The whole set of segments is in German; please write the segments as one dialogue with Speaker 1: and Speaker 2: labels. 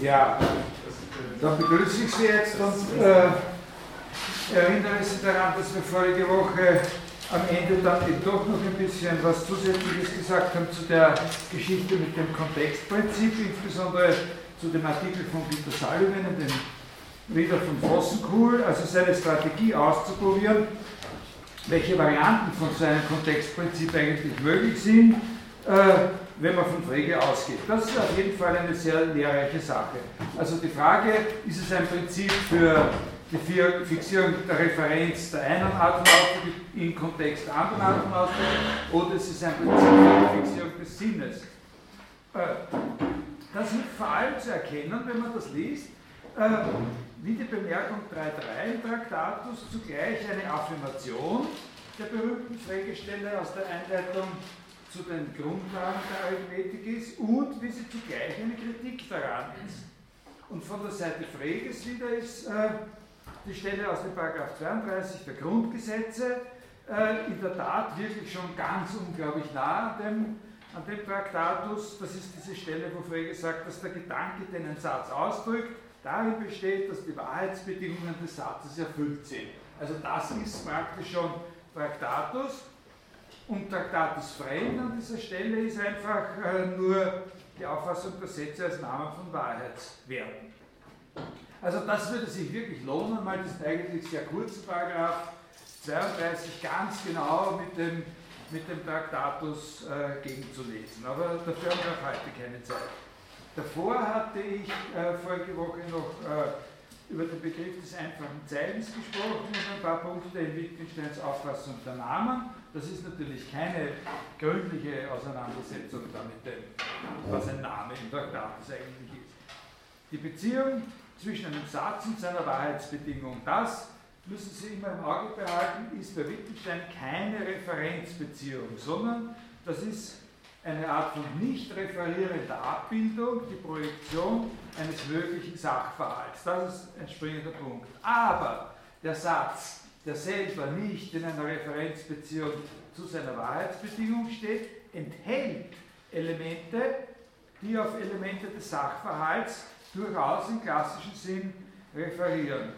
Speaker 1: Ja, dann begrüße ich Sie jetzt und äh, erinnere Sie daran, dass wir vorige Woche am Ende dann eben doch noch ein bisschen was Zusätzliches gesagt haben zu der Geschichte mit dem Kontextprinzip, insbesondere zu dem Artikel von Peter Sullivan, dem Reader von Vossenkuhl, also seine Strategie auszuprobieren, welche Varianten von so einem Kontextprinzip eigentlich möglich sind, äh, wenn man von Frege ausgeht. Das ist auf jeden Fall eine sehr lehrreiche Sache. Also die Frage, ist es ein Prinzip für die Fixierung der Referenz der einen Art und Ausdruck im Kontext der anderen Art und Ausdruck oder ist es ein Prinzip für die Fixierung des Sinnes? Äh, das ist vor allem zu erkennen, wenn man das liest, äh, wie die Bemerkung 3.3 im Traktatus zugleich eine Affirmation der berühmten Fragestelle aus der Einleitung zu den Grundlagen der Arithmetik ist und wie sie zugleich eine Kritik daran ist. Und von der Seite Freges wieder ist äh, die Stelle aus dem Paragraph 32 der Grundgesetze äh, in der Tat wirklich schon ganz unglaublich nah an dem, an dem Traktatus. Das ist diese Stelle, wo Frege sagt, dass der Gedanke, den ein Satz ausdrückt, darin besteht, dass die Wahrheitsbedingungen des Satzes erfüllt sind. Also das ist praktisch schon Traktatus. Und Traktatus fremd an dieser Stelle ist einfach äh, nur die Auffassung der Sätze als Namen von Wahrheitswerten. Also das würde sich wirklich lohnen, mal diesen eigentlich sehr kurzen Paragraph 32 ganz genau mit dem, mit dem Traktatus äh, gegenzulesen. Aber dafür haben wir heute keine Zeit. Davor hatte ich äh, vorige Woche noch äh, über den Begriff des einfachen Zeilens gesprochen und ein paar Punkte in Wittgensteins Auffassung der Namen. Das ist natürlich keine gründliche Auseinandersetzung damit, was ein Name im Traktatus eigentlich ist. Die Beziehung zwischen einem Satz und seiner Wahrheitsbedingung. Das müssen Sie immer im Auge behalten, ist bei Wittgenstein keine Referenzbeziehung, sondern das ist eine Art von nicht referierender Abbildung, die Projektion eines möglichen Sachverhalts. Das ist ein springender Punkt. Aber der Satz, der selber nicht in einer Referenzbeziehung zu seiner Wahrheitsbedingung steht, enthält Elemente, die auf Elemente des Sachverhalts durchaus im klassischen Sinn referieren.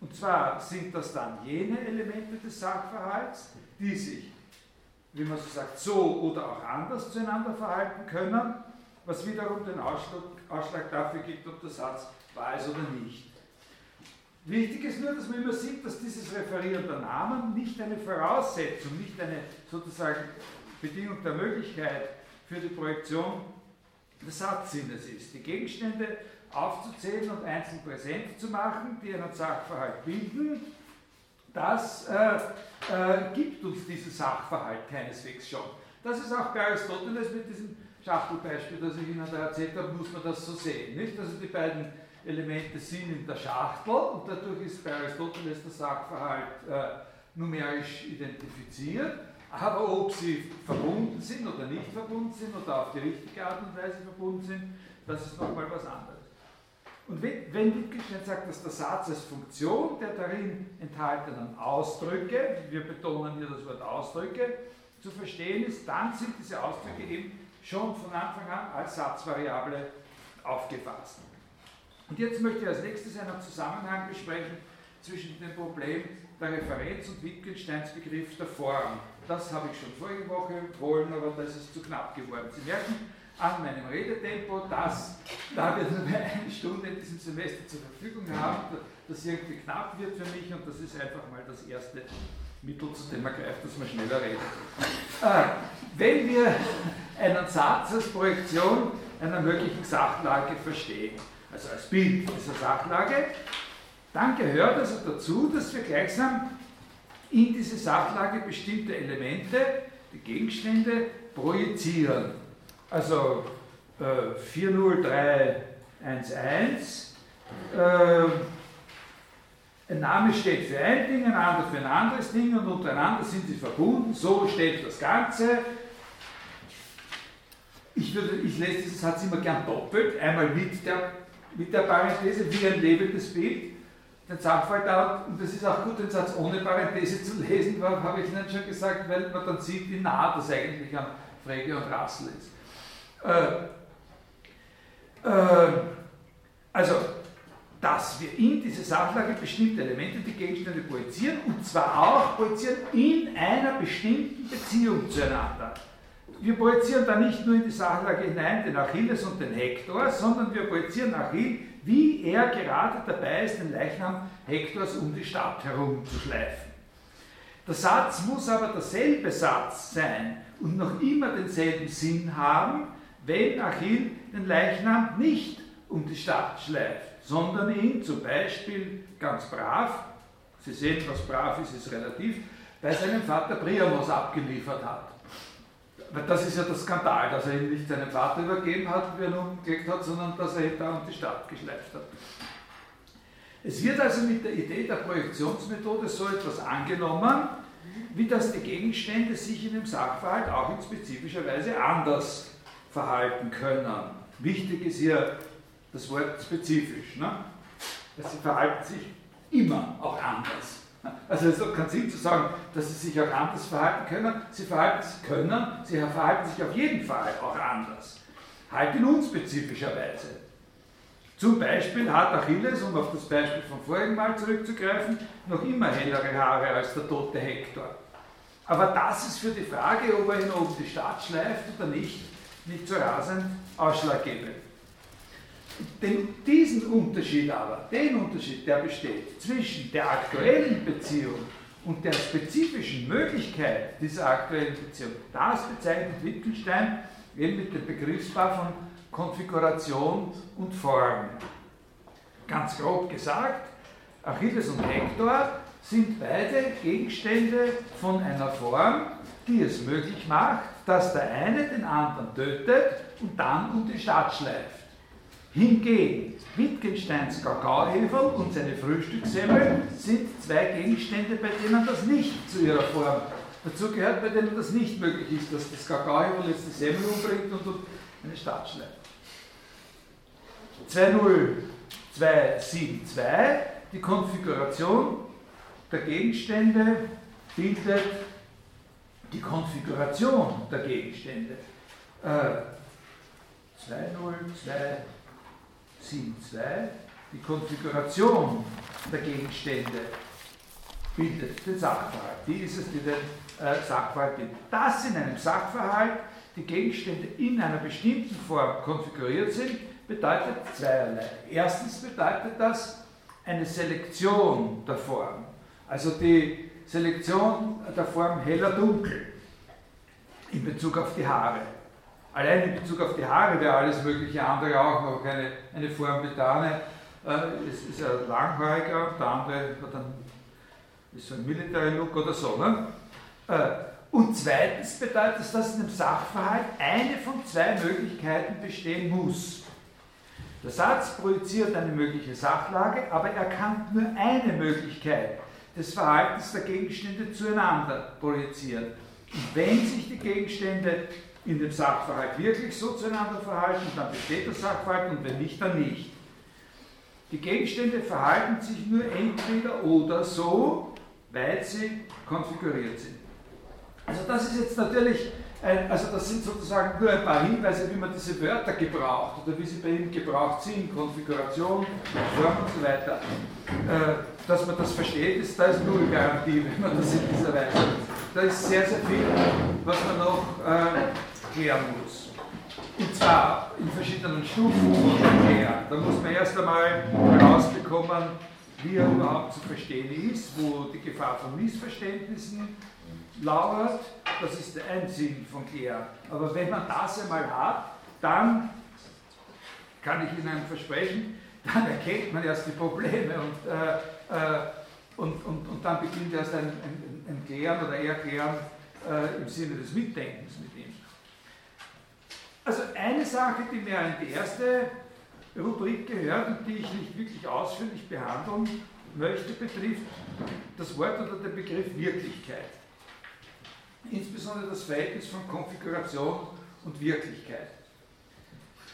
Speaker 1: Und zwar sind das dann jene Elemente des Sachverhalts, die sich, wie man so sagt, so oder auch anders zueinander verhalten können, was wiederum den Ausschlag, Ausschlag dafür gibt, ob der Satz wahr ist oder nicht. Wichtig ist nur, dass man immer sieht, dass dieses Referieren der Namen nicht eine Voraussetzung, nicht eine sozusagen Bedingung der Möglichkeit für die Projektion des Satzsinnes ist. Die Gegenstände aufzuzählen und einzeln präsent zu machen, die einen Sachverhalt bilden, das äh, äh, gibt uns diesen Sachverhalt keineswegs schon. Das ist auch bei Aristoteles mit diesem Schachtelbeispiel, das ich Ihnen da erzählt habe, muss man das so sehen. Nicht? Also die beiden Elemente sind in der Schachtel und dadurch ist bei Aristoteles der Sachverhalt äh, numerisch identifiziert. Aber ob sie verbunden sind oder nicht verbunden sind oder auf die richtige Art und Weise verbunden sind, das ist nochmal was anderes. Und wenn Wittgenstein sagt, dass der Satz als Funktion der darin enthaltenen Ausdrücke, wir betonen hier das Wort Ausdrücke, zu verstehen ist, dann sind diese Ausdrücke eben schon von Anfang an als Satzvariable aufgefasst. Und jetzt möchte ich als nächstes einen Zusammenhang besprechen zwischen dem Problem der Referenz und Wittgensteins Begriff der Form. Das habe ich schon vorige Woche wollen, aber das ist zu knapp geworden. Sie merken, an meinem Redetempo, dass, da wir nur eine Stunde in diesem Semester zur Verfügung haben, das irgendwie knapp wird für mich und das ist einfach mal das erste Mittel, zu dem man greift, dass man schneller redet. Äh, wenn wir einen Satz als Projektion einer möglichen Sachlage verstehen, also als Bild dieser Sachlage, dann gehört also dazu, dass wir gleichsam in diese Sachlage bestimmte Elemente, die Gegenstände, projizieren. Also äh, 40311. Äh, ein Name steht für ein Ding, ein anderer für ein anderes Ding und untereinander sind sie verbunden. So steht das Ganze. Ich, würde, ich lese diesen Satz immer gern doppelt, einmal mit der, mit der Parenthese, wie ein lebendes Bild, den Sachverhalt da, und es ist auch gut, den Satz ohne Parenthese zu lesen, habe ich Ihnen schon gesagt, weil man dann sieht, wie nah das eigentlich an Frege und Rassel ist. Äh, äh, dass wir in diese Sachlage bestimmte Elemente, die Gegenstände projizieren, und zwar auch projizieren in einer bestimmten Beziehung zueinander. Wir projizieren da nicht nur in die Sachlage hinein den Achilles und den Hektor, sondern wir projizieren Achill, wie er gerade dabei ist, den Leichnam Hektors um die Stadt herum zu schleifen. Der Satz muss aber derselbe Satz sein und noch immer denselben Sinn haben, wenn Achill den Leichnam nicht um die Stadt schleift, sondern ihn zum Beispiel ganz brav, Sie sehen, was brav ist, ist relativ, bei seinem Vater Priamos abgeliefert hat. Das ist ja der Skandal, dass er ihn nicht seinem Vater übergeben hat, wie er ihn umgelegt hat, sondern dass er ihn da um die Stadt geschleift hat. Es wird also mit der Idee der Projektionsmethode so etwas angenommen, wie dass die Gegenstände sich in dem Sachverhalt auch in spezifischer Weise anders verhalten können. Wichtig ist hier das Wort spezifisch. Ne? Sie verhalten sich immer auch anders. Also es hat keinen Sinn zu sagen, dass sie sich auch anders verhalten können. Sie verhalten sich können, sie verhalten sich auf jeden Fall auch anders. Halt in unspezifischer Weise. Zum Beispiel hat Achilles, um auf das Beispiel vom vorigen Mal zurückzugreifen, noch immer hellere Haare als der tote Hektor. Aber das ist für die Frage, ob er ihn oben die Stadt schleift oder nicht, nicht so rasend ausschlaggebend. Den, diesen Unterschied aber, den Unterschied, der besteht zwischen der aktuellen Beziehung und der spezifischen Möglichkeit dieser aktuellen Beziehung, das bezeichnet Wittgenstein eben mit dem Begriffspaar von Konfiguration und Form. Ganz grob gesagt, Achilles und Hektor sind beide Gegenstände von einer Form, die es möglich macht, dass der eine den anderen tötet und dann um die Stadt schleift. Hingegen Wittgensteins Kakaoheferl und seine Frühstückssemmel sind zwei Gegenstände, bei denen das nicht zu ihrer Form dazu gehört, bei denen das nicht möglich ist, dass das Kakaoheferl jetzt die Semmel umbringt und eine Stadt schleift. 20272, die Konfiguration der Gegenstände bildet die Konfiguration der Gegenstände. Äh, 20272, die Konfiguration der Gegenstände bildet den Sachverhalt. Die ist es, die den äh, Sachverhalt bildet. Dass in einem Sachverhalt die Gegenstände in einer bestimmten Form konfiguriert sind, bedeutet zweierlei. Erstens bedeutet das eine Selektion der Form, also die Selektion der Form heller-dunkel in Bezug auf die Haare. Allein in Bezug auf die Haare wäre alles mögliche andere auch noch eine, eine Form mit Dane. Äh, es ist ja langhaariger, der andere hat dann ist so ein Military Look oder so. Ne? Äh, und zweitens bedeutet das, dass in einem Sachverhalt eine von zwei Möglichkeiten bestehen muss. Der Satz projiziert eine mögliche Sachlage, aber er kann nur eine Möglichkeit des Verhaltens der Gegenstände zueinander projizieren. Und wenn sich die Gegenstände in dem Sachverhalt wirklich so zueinander verhalten, dann besteht der Sachverhalt und wenn nicht, dann nicht. Die Gegenstände verhalten sich nur entweder oder so, weil sie konfiguriert sind. Also das ist jetzt natürlich also das sind sozusagen nur ein paar Hinweise, wie man diese Wörter gebraucht oder wie sie bei ihm gebraucht sind, Konfiguration, Form und so weiter. Äh, dass man das versteht, ist, da ist null Garantie, wenn man das in dieser Weise Da ist sehr, sehr viel, was man noch äh, klären muss. Und zwar in verschiedenen Stufen von Klären. Da muss man erst einmal herausbekommen, wie er überhaupt zu verstehen ist, wo die Gefahr von Missverständnissen lauert, das ist ein Sinn von Klären. Aber wenn man das einmal hat, dann kann ich Ihnen versprechen, dann erkennt man erst die Probleme und, äh, äh, und, und, und dann beginnt erst ein, ein, ein Klären oder Erklären äh, im Sinne des Mitdenkens mit. Also eine Sache, die mir in die erste Rubrik gehört und die ich nicht wirklich ausführlich behandeln möchte, betrifft das Wort oder den Begriff Wirklichkeit insbesondere das Verhältnis von Konfiguration und Wirklichkeit.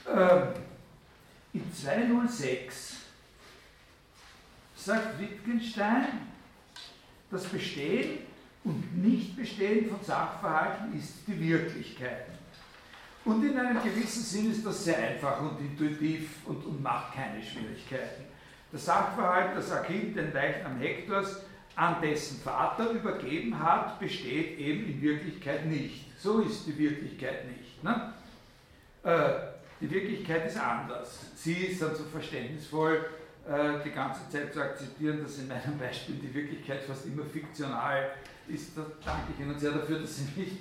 Speaker 1: Ähm, in 206 sagt Wittgenstein, das Bestehen und Nichtbestehen von Sachverhalten ist die Wirklichkeit. Und in einem gewissen Sinn ist das sehr einfach und intuitiv und, und macht keine Schwierigkeiten. Der Sachverhalt, dass Achill den Leichnam Hektors an dessen Vater übergeben hat, besteht eben in Wirklichkeit nicht. So ist die Wirklichkeit nicht. Ne? Äh, die Wirklichkeit ist anders. Sie ist dann so verständnisvoll, äh, die ganze Zeit zu akzeptieren, dass in meinem Beispiel die Wirklichkeit fast immer fiktional ist. Da danke ich Ihnen sehr dafür, dass Sie nicht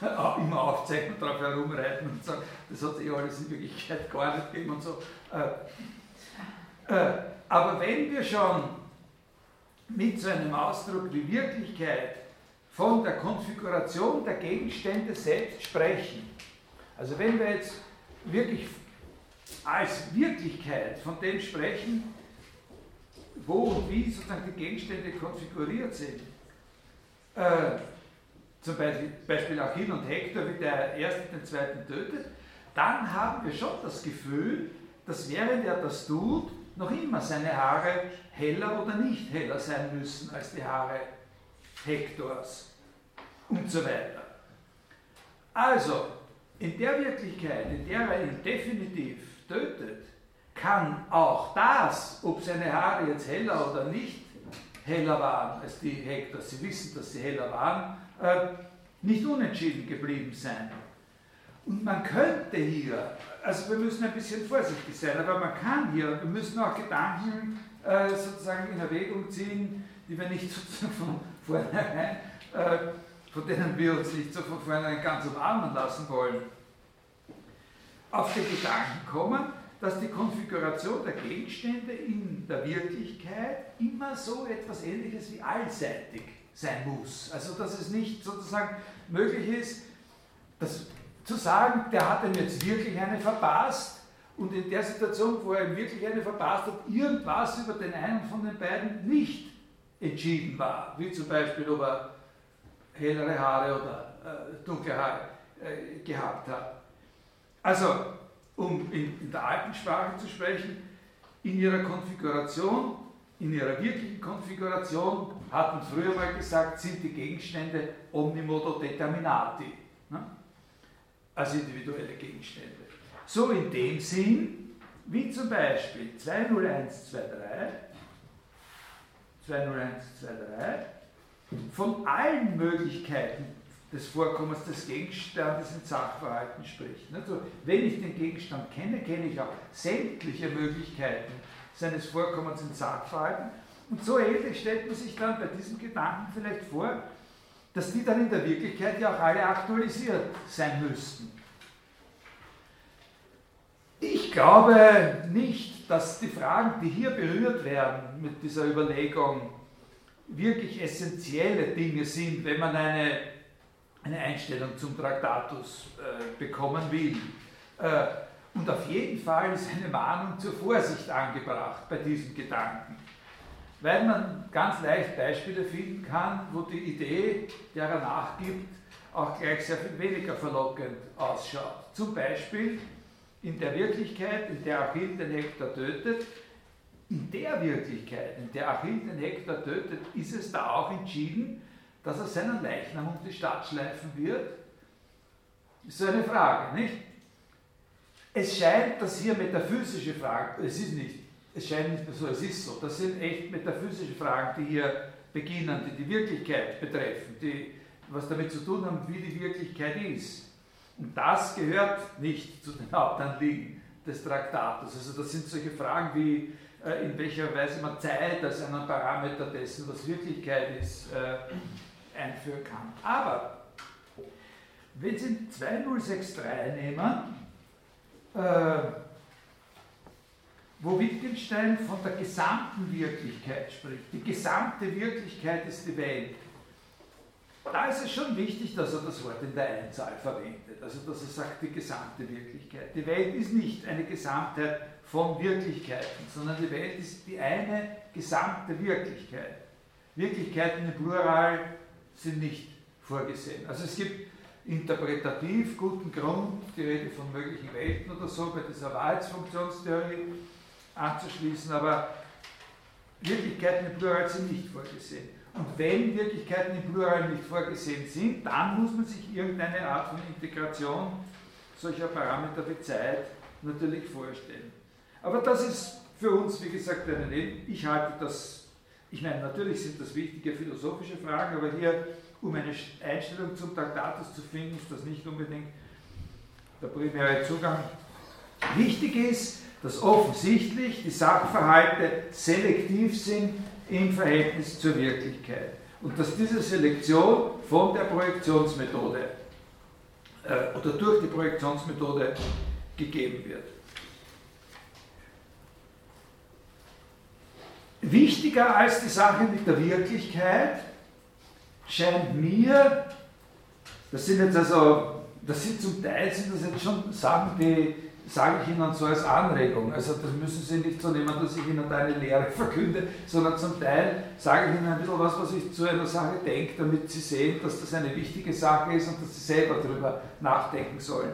Speaker 1: immer aufzeichnen, darauf herumreiten und sagen, das hat eh alles in Wirklichkeit gar nicht gegeben und so. Äh, äh, aber wenn wir schon mit so einem Ausdruck wie Wirklichkeit von der Konfiguration der Gegenstände selbst sprechen, also wenn wir jetzt wirklich als Wirklichkeit von dem sprechen, wo und wie sozusagen die Gegenstände konfiguriert sind, äh, zum Beispiel, Achill und Hektor, wie der erste den zweiten tötet, dann haben wir schon das Gefühl, dass während er das tut, noch immer seine Haare heller oder nicht heller sein müssen als die Haare Hektors und so weiter. Also, in der Wirklichkeit, in der er ihn definitiv tötet, kann auch das, ob seine Haare jetzt heller oder nicht heller waren als die Hektors, sie wissen, dass sie heller waren, nicht unentschieden geblieben sein. Und man könnte hier, also wir müssen ein bisschen vorsichtig sein, aber man kann hier, wir müssen auch Gedanken äh, sozusagen in Erwägung ziehen, die wir nicht sozusagen von vornherein, äh, von denen wir uns nicht so von vornherein ganz umarmen lassen wollen, auf den Gedanken kommen, dass die Konfiguration der Gegenstände in der Wirklichkeit immer so etwas Ähnliches wie allseitig sein muss. Also dass es nicht sozusagen möglich ist, dass, zu sagen, der hat ihm jetzt wirklich eine verpasst und in der Situation, wo er ihm wirklich eine verpasst hat, irgendwas über den einen von den beiden nicht entschieden war, wie zum Beispiel, ob er hellere Haare oder äh, dunkle Haare äh, gehabt hat. Also um in, in der alten Sprache zu sprechen, in ihrer Konfiguration, in ihrer wirklichen Konfiguration, hat man früher mal gesagt, sind die Gegenstände omnimodo determinati, ne? als individuelle Gegenstände. So in dem Sinn, wie zum Beispiel 20123, 20123, von allen Möglichkeiten des Vorkommens des Gegenstandes in Sachverhalten spricht. Also, wenn ich den Gegenstand kenne, kenne ich auch sämtliche Möglichkeiten seines Vorkommens in Sachverhalten. Und so ähnlich stellt man sich dann bei diesem Gedanken vielleicht vor, dass die dann in der Wirklichkeit ja auch alle aktualisiert sein müssten. Ich glaube nicht, dass die Fragen, die hier berührt werden mit dieser Überlegung, wirklich essentielle Dinge sind, wenn man eine eine Einstellung zum Traktatus äh, bekommen will. Äh, und auf jeden Fall ist eine Mahnung zur Vorsicht angebracht bei diesem Gedanken, weil man ganz leicht Beispiele finden kann, wo die Idee, der er nachgibt, auch gleich sehr viel weniger verlockend ausschaut. Zum Beispiel in der Wirklichkeit, in der Achill den Hektor tötet, in der Wirklichkeit, in der Achill den Hektor tötet, ist es da auch entschieden, dass er seinen Leichnam um die Stadt schleifen wird? Ist so eine Frage, nicht? Es scheint, dass hier metaphysische Fragen, es ist nicht, es scheint nicht mehr so, es ist so, das sind echt metaphysische Fragen, die hier beginnen, die die Wirklichkeit betreffen, die was damit zu tun haben, wie die Wirklichkeit ist. Und das gehört nicht zu den Hauptanliegen des Traktates. Also das sind solche Fragen wie, äh, in welcher Weise man Zeit als einen Parameter dessen, was Wirklichkeit ist, äh, einführen kann. Aber wenn Sie 2063 nehmen, äh, wo Wittgenstein von der gesamten Wirklichkeit spricht, die gesamte Wirklichkeit ist die Welt, da ist es schon wichtig, dass er das Wort in der Einzahl verwendet, also dass er sagt, die gesamte Wirklichkeit. Die Welt ist nicht eine Gesamtheit von Wirklichkeiten, sondern die Welt ist die eine gesamte Wirklichkeit. Wirklichkeiten im Plural sind nicht vorgesehen. Also es gibt interpretativ guten Grund, die Rede von möglichen Welten oder so bei dieser Wahrheitsfunktionstheorie anzuschließen, aber Wirklichkeiten im Plural sind nicht vorgesehen. Und wenn Wirklichkeiten im Plural nicht vorgesehen sind, dann muss man sich irgendeine Art von Integration solcher Parameter wie Zeit natürlich vorstellen. Aber das ist für uns, wie gesagt, eine Ich halte das, ich meine, natürlich sind das wichtige philosophische Fragen, aber hier, um eine Einstellung zum Traktatus zu finden, ist das nicht unbedingt der primäre Zugang. Wichtig ist, dass offensichtlich die Sachverhalte selektiv sind im Verhältnis zur Wirklichkeit und dass diese Selektion von der Projektionsmethode äh, oder durch die Projektionsmethode gegeben wird. Wichtiger als die Sache mit der Wirklichkeit scheint mir, das sind jetzt also, das sind zum Teil sind das jetzt schon Sachen, die sage ich Ihnen so als Anregung. Also das müssen Sie nicht so nehmen, dass ich Ihnen da eine Lehre verkünde, sondern zum Teil sage ich Ihnen ein bisschen was, was ich zu einer Sache denke, damit Sie sehen, dass das eine wichtige Sache ist und dass Sie selber darüber nachdenken sollen.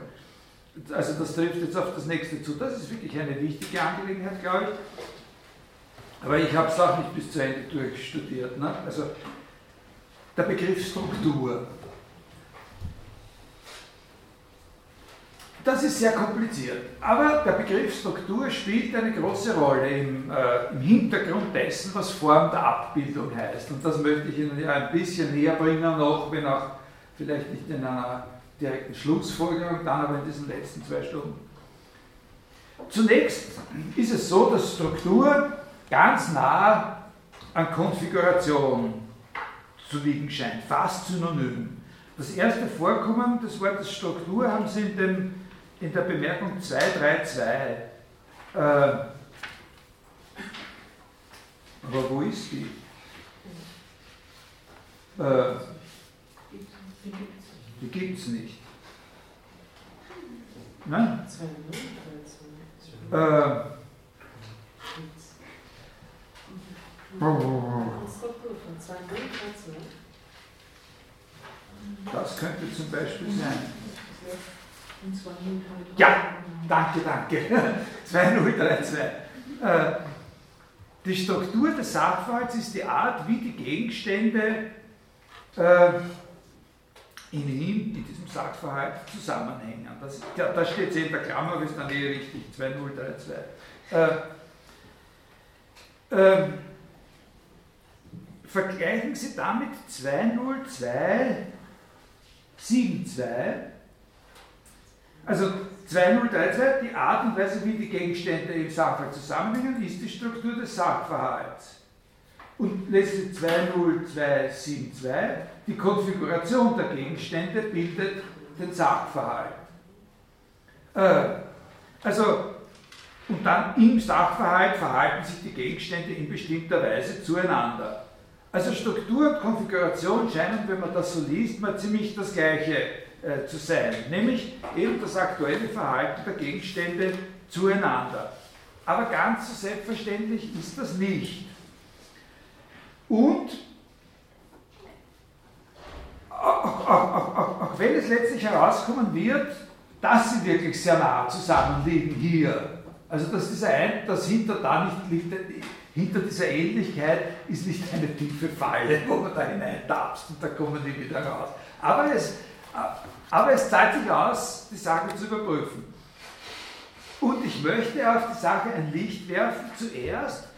Speaker 1: Also das trifft jetzt auf das nächste zu. Das ist wirklich eine wichtige Angelegenheit, glaube ich. Aber ich habe es auch nicht bis zu Ende durchstudiert. Ne? Also der Begriff Struktur. Das ist sehr kompliziert. Aber der Begriff Struktur spielt eine große Rolle im, äh, im, Hintergrund dessen, was Form der Abbildung heißt. Und das möchte ich Ihnen ja ein bisschen näher bringen, noch wenn auch vielleicht nicht in einer direkten Schlussfolgerung, dann aber in diesen letzten zwei Stunden. Zunächst ist es so, dass Struktur ganz nah an Konfiguration zu liegen scheint, fast synonym. Das erste Vorkommen des Wortes Struktur haben Sie in, dem, in der Bemerkung 232. Äh, aber wo ist die? Äh, die gibt es nicht. Nein? Äh, das könnte zum Beispiel sein. Ja, danke, danke. 2032. Äh, die Struktur des Sachverhalts ist die Art, wie die Gegenstände äh, in ihm, in diesem Sachverhalt zusammenhängen. Das, ja, da steht es in der Klammer, aber ist dann eh richtig, 2032. Äh, äh, vergleichen Sie damit 20272. Also 2032, die Art und Weise, wie die Gegenstände im Sachverhalt zusammenhängen, ist die Struktur des Sachverhalts. Und letztlich 20272, die Konfiguration der Gegenstände bildet den Sachverhalt. Äh, also, und dann im Sachverhalt verhalten sich die Gegenstände in bestimmter Weise zueinander. Also Struktur und Konfiguration scheinen, wenn man das so liest, mal ziemlich das Gleiche äh, zu sein, nämlich eben das aktuelle Verhalten der Gegenstände zueinander. Aber ganz so selbstverständlich ist das nicht. Und auch, auch, auch, auch, wenn es letztlich herauskommen wird, dass sie wirklich sehr nah zusammenliegen hier, also dass dieser ein, das hinter da nicht liegt, hinter dieser Ähnlichkeit ist nicht eine tiefe Falle, wo man da hineintapst und da kommen die wieder raus. Aber es, aber es zahlt sich aus, die Sache zu überprüfen. Und ich möchte auf die Sache ein Licht werfen, zuerst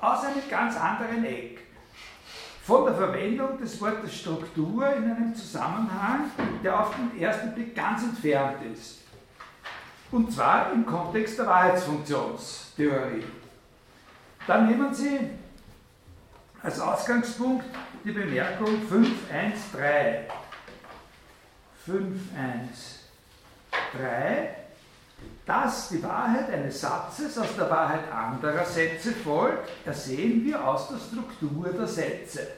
Speaker 1: aus einem ganz anderen Eck von der Verwendung des Wortes Struktur in einem Zusammenhang, der auf den ersten Blick ganz entfernt ist. Und zwar im Kontext der Wahrheitsfunktionstheorie. Dann nehmen Sie als Ausgangspunkt die Bemerkung 513. 513, dass die Wahrheit eines Satzes aus der Wahrheit anderer Sätze folgt, ersehen wir aus der Struktur der Sätze.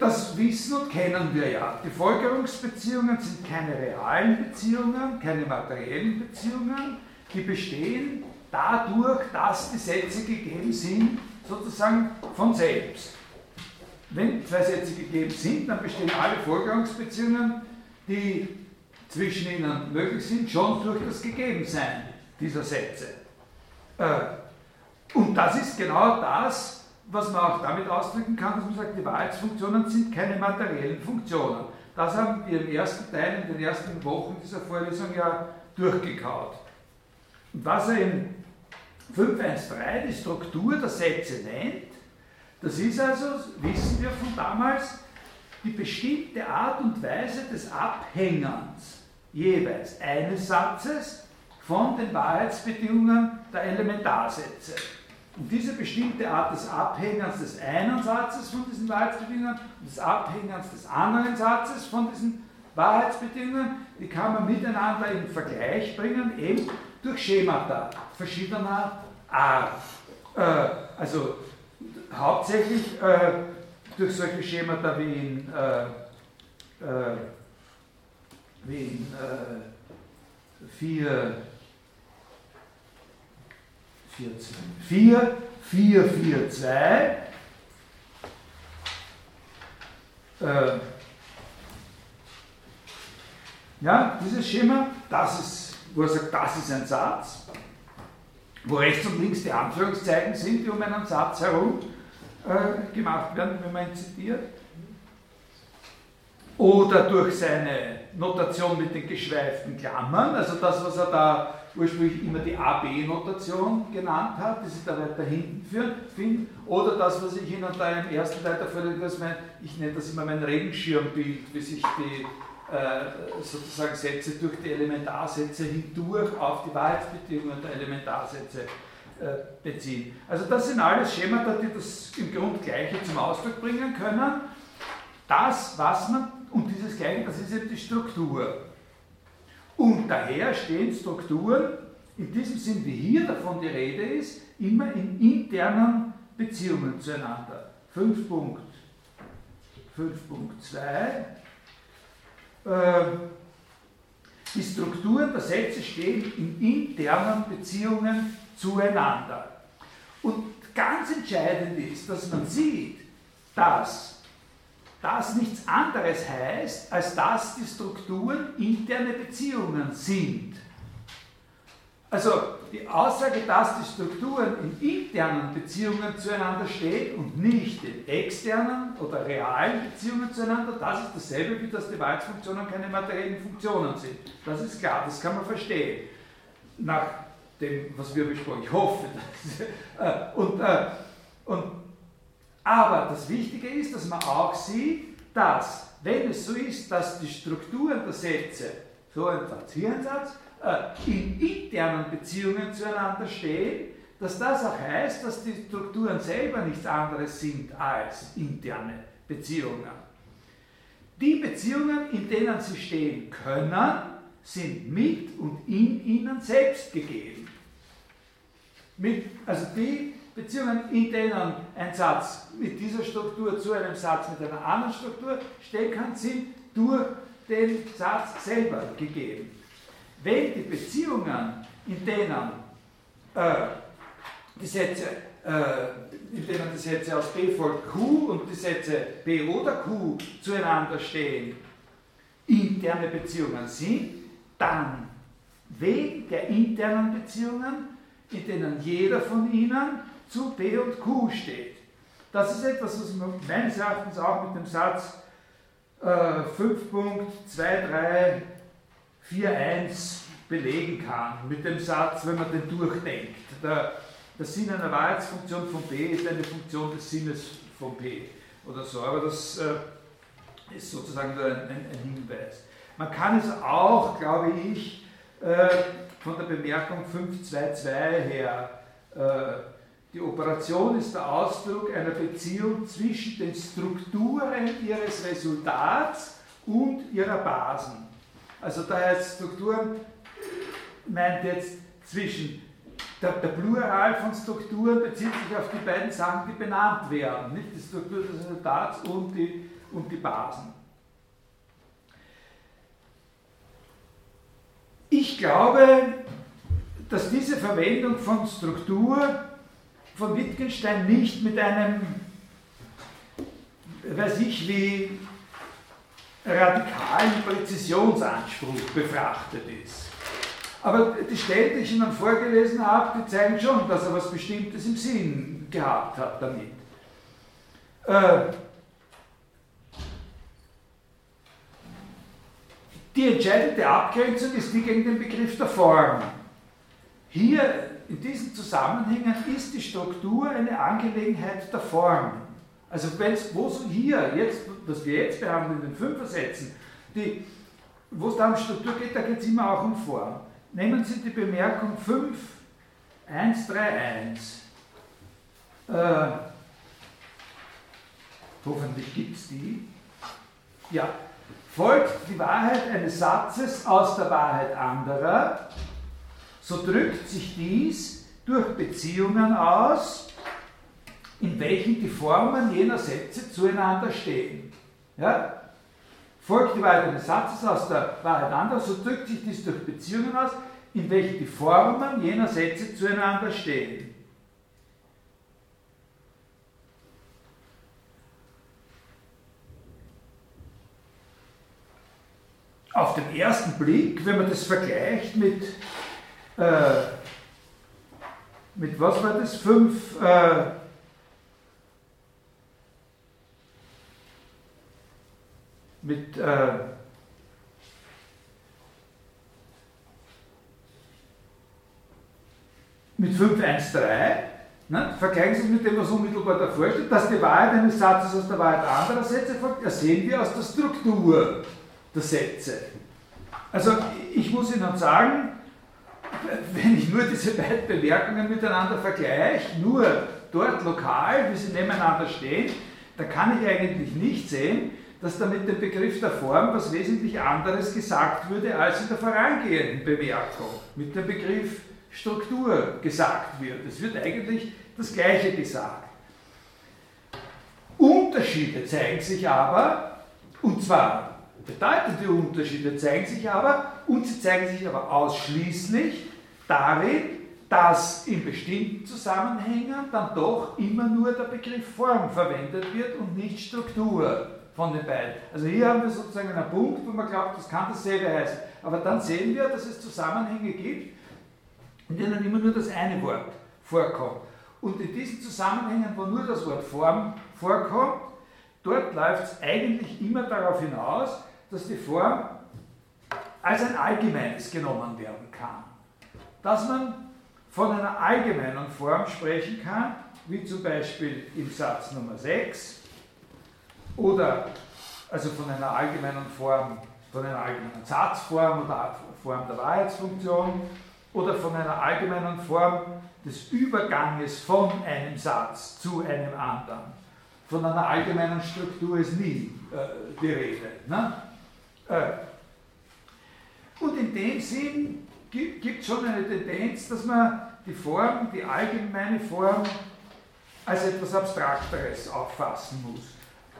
Speaker 1: Das wissen und kennen wir ja. Die Folgerungsbeziehungen sind keine realen Beziehungen, keine materiellen Beziehungen, die bestehen dadurch, dass die Sätze gegeben sind, sozusagen von selbst. Wenn zwei Sätze gegeben sind, dann bestehen alle Folgerungsbeziehungen, die zwischen ihnen möglich sind, schon durch das Gegebensein dieser Sätze. Äh, und das ist genau das, was man auch damit ausdrücken kann, dass man sagt, die Wahrheitsfunktionen sind keine materiellen Funktionen. Das haben wir im ersten Teil, in den ersten Wochen dieser Vorlesung ja durchgekaut. Und was er in 513 die Struktur der Sätze nennt, das ist also, wissen wir von damals, die bestimmte Art und Weise des Abhängens jeweils eines Satzes von den Wahrheitsbedingungen der Elementarsätze. Und diese bestimmte Art des Abhängens des einen Satzes von diesen Wahrheitsbedingungen und des Abhängens des anderen Satzes von diesen Wahrheitsbedingungen, die kann man miteinander in Vergleich bringen, eben durch Schemata verschiedener Art. Äh, also hauptsächlich äh, durch solche Schemata wie in, äh, äh wie in 4, 4, 4, 4, 2, ja, dieses Schema, das ist, wo er sagt, das ist ein Satz, wo rechts und links die Anführungszeichen sind, die um einen Satz herum äh, gemacht werden, wenn man ihn zitiert. Oder durch seine Notation mit den geschweiften Klammern, also das, was er da ursprünglich immer die AB-Notation genannt hat, die Sie da weiter hinten finden, oder das, was ich Ihnen da im ersten Teil der Vorlesung, ich nenne das immer mein Regenschirmbild, wie sich die äh, sozusagen Sätze durch die Elementarsätze hindurch auf die Wahrheitsbedingungen der Elementarsätze beziehen. Also das sind alles Schemata, die das im Grund Gleiche zum Ausdruck bringen können. Das, was man, und dieses Gleiche, das ist eben die Struktur. Und daher stehen Strukturen, in diesem Sinn, wie hier davon die Rede ist, immer in internen Beziehungen zueinander. 5.2 ähm, die Strukturen der Sätze stehen in internen Beziehungen zueinander. Und ganz entscheidend ist, dass man sieht, dass das nichts anderes heißt, als dass die Strukturen interne Beziehungen sind. Also die Aussage, dass die Strukturen in internen Beziehungen zueinander stehen und nicht in externen oder realen Beziehungen zueinander, das ist dasselbe, wie dass die Wahrheitsfunktionen keine materiellen Funktionen sind. Das ist klar, das kann man verstehen. Nach dem, was wir besprochen, ich hoffe. Äh, und, äh, und, aber das Wichtige ist, dass man auch sieht, dass, wenn es so ist, dass die Strukturen der Sätze, so ein Satz, hier äh, in internen Beziehungen zueinander stehen, dass das auch heißt, dass die Strukturen selber nichts anderes sind als interne Beziehungen. Die Beziehungen, in denen sie stehen können, sind mit und in ihnen selbst gegeben. Mit, also die Beziehungen, in denen ein Satz mit dieser Struktur zu einem Satz mit einer anderen Struktur stehen kann, sind durch den Satz selber gegeben. Wenn die Beziehungen, in denen äh, die Sätze, äh, in denen die Sätze aus B folgt Q und die Sätze B oder Q zueinander stehen, interne Beziehungen sind, dann wegen der internen Beziehungen, in denen jeder von ihnen zu B und Q steht. Das ist etwas, was man meines Erachtens auch mit dem Satz äh, 5.23 4.1 belegen kann mit dem Satz, wenn man den durchdenkt. Der, der Sinn einer Wahrheitsfunktion von P ist eine Funktion des Sinnes von P oder so, aber das äh, ist sozusagen nur ein, ein, ein, Hinweis. Man kann es auch, glaube ich, äh, von der Bemerkung 522 her, äh, die Operation ist der Ausdruck einer Beziehung zwischen den Strukturen ihres Resultats und ihrer Basen. Also da heißt Strukturen meint jetzt zwischen der, der, Plural von Strukturen bezieht sich auf die beiden Sachen, die benannt werden, nicht die Struktur des Resultats und die, und die Basen. Ich glaube, dass diese Verwendung von Struktur von Wittgenstein nicht mit einem, weiß ich wie, radikalen Präzisionsanspruch befrachtet ist. Aber die Stellen, die ich Ihnen vorgelesen habe, die zeigen schon, dass er was Bestimmtes im Sinn gehabt hat damit. Äh, die entscheidende Abgrenzung ist die gegen den Begriff der Form. Hier in diesen Zusammenhängen ist die Struktur eine Angelegenheit der Form. Also wenn es, wo hier, jetzt, was wir jetzt behandeln, in den Fünfersätzen, die, wo es da um Struktur geht, da geht es immer auch um Form. Nehmen Sie die Bemerkung 5, 1, 3, 1. Äh, hoffentlich gibt es die. Ja, folgt die Wahrheit eines Satzes aus der Wahrheit anderer, so drückt sich dies durch Beziehungen aus, in welchen die Formen jener Sätze zueinander stehen. Ja? Folgt die Wahrheit eines Satzes aus der Wahrheit anderer, so drückt sich dies durch Beziehungen aus, in welchen die Formen jener Sätze zueinander stehen. Auf den ersten Blick, wenn man das vergleicht mit, äh, mit was war das, fünf, äh, mit äh, mit 513, ne, vergleichen Sie es mit dem, was unmittelbar davor steht, dass die Wahrheit eines Satzes aus der Wahrheit anderer Sätze folgt, das sehen wir aus der Struktur der Sätze. Also ich muss Ihnen sagen, wenn ich nur diese beiden Bemerkungen miteinander vergleiche, nur dort lokal, wie sie nebeneinander stehen, dann kann ich eigentlich nicht sehen, dass da mit dem Begriff der Form was wesentlich anderes gesagt würde als in der vorangehenden Bemerkung mit dem Begriff Struktur gesagt wird. Es wird eigentlich das Gleiche gesagt. Unterschiede zeigen sich aber, und zwar bedeutende Unterschiede zeigen sich aber, und sie zeigen sich aber ausschließlich darin, dass in bestimmten Zusammenhängen dann doch immer nur der Begriff Form verwendet wird und nicht Struktur von den beiden. Also hier haben wir sozusagen einen Punkt, wo man glaubt, das kann dasselbe heißen. Aber dann sehen wir, dass es Zusammenhänge gibt, in denen immer nur das eine Wort vorkommt. Und in diesen Zusammenhängen, wo nur das Wort Form vorkommt, dort läuft es eigentlich immer darauf hinaus, dass die Form als ein allgemeines genommen werden kann. Dass man von einer allgemeinen Form sprechen kann, wie zum Beispiel im Satz Nummer 6, oder also von einer allgemeinen Form, von einer allgemeinen Satzform oder Form der Wahrheitsfunktion, oder von einer allgemeinen Form des Überganges von einem Satz zu einem anderen. Von einer allgemeinen Struktur ist nie äh, die Rede. Ne? Äh, und in dem Sinn gibt es schon eine Tendenz, dass man die Form, die allgemeine Form, als etwas Abstrakteres auffassen muss.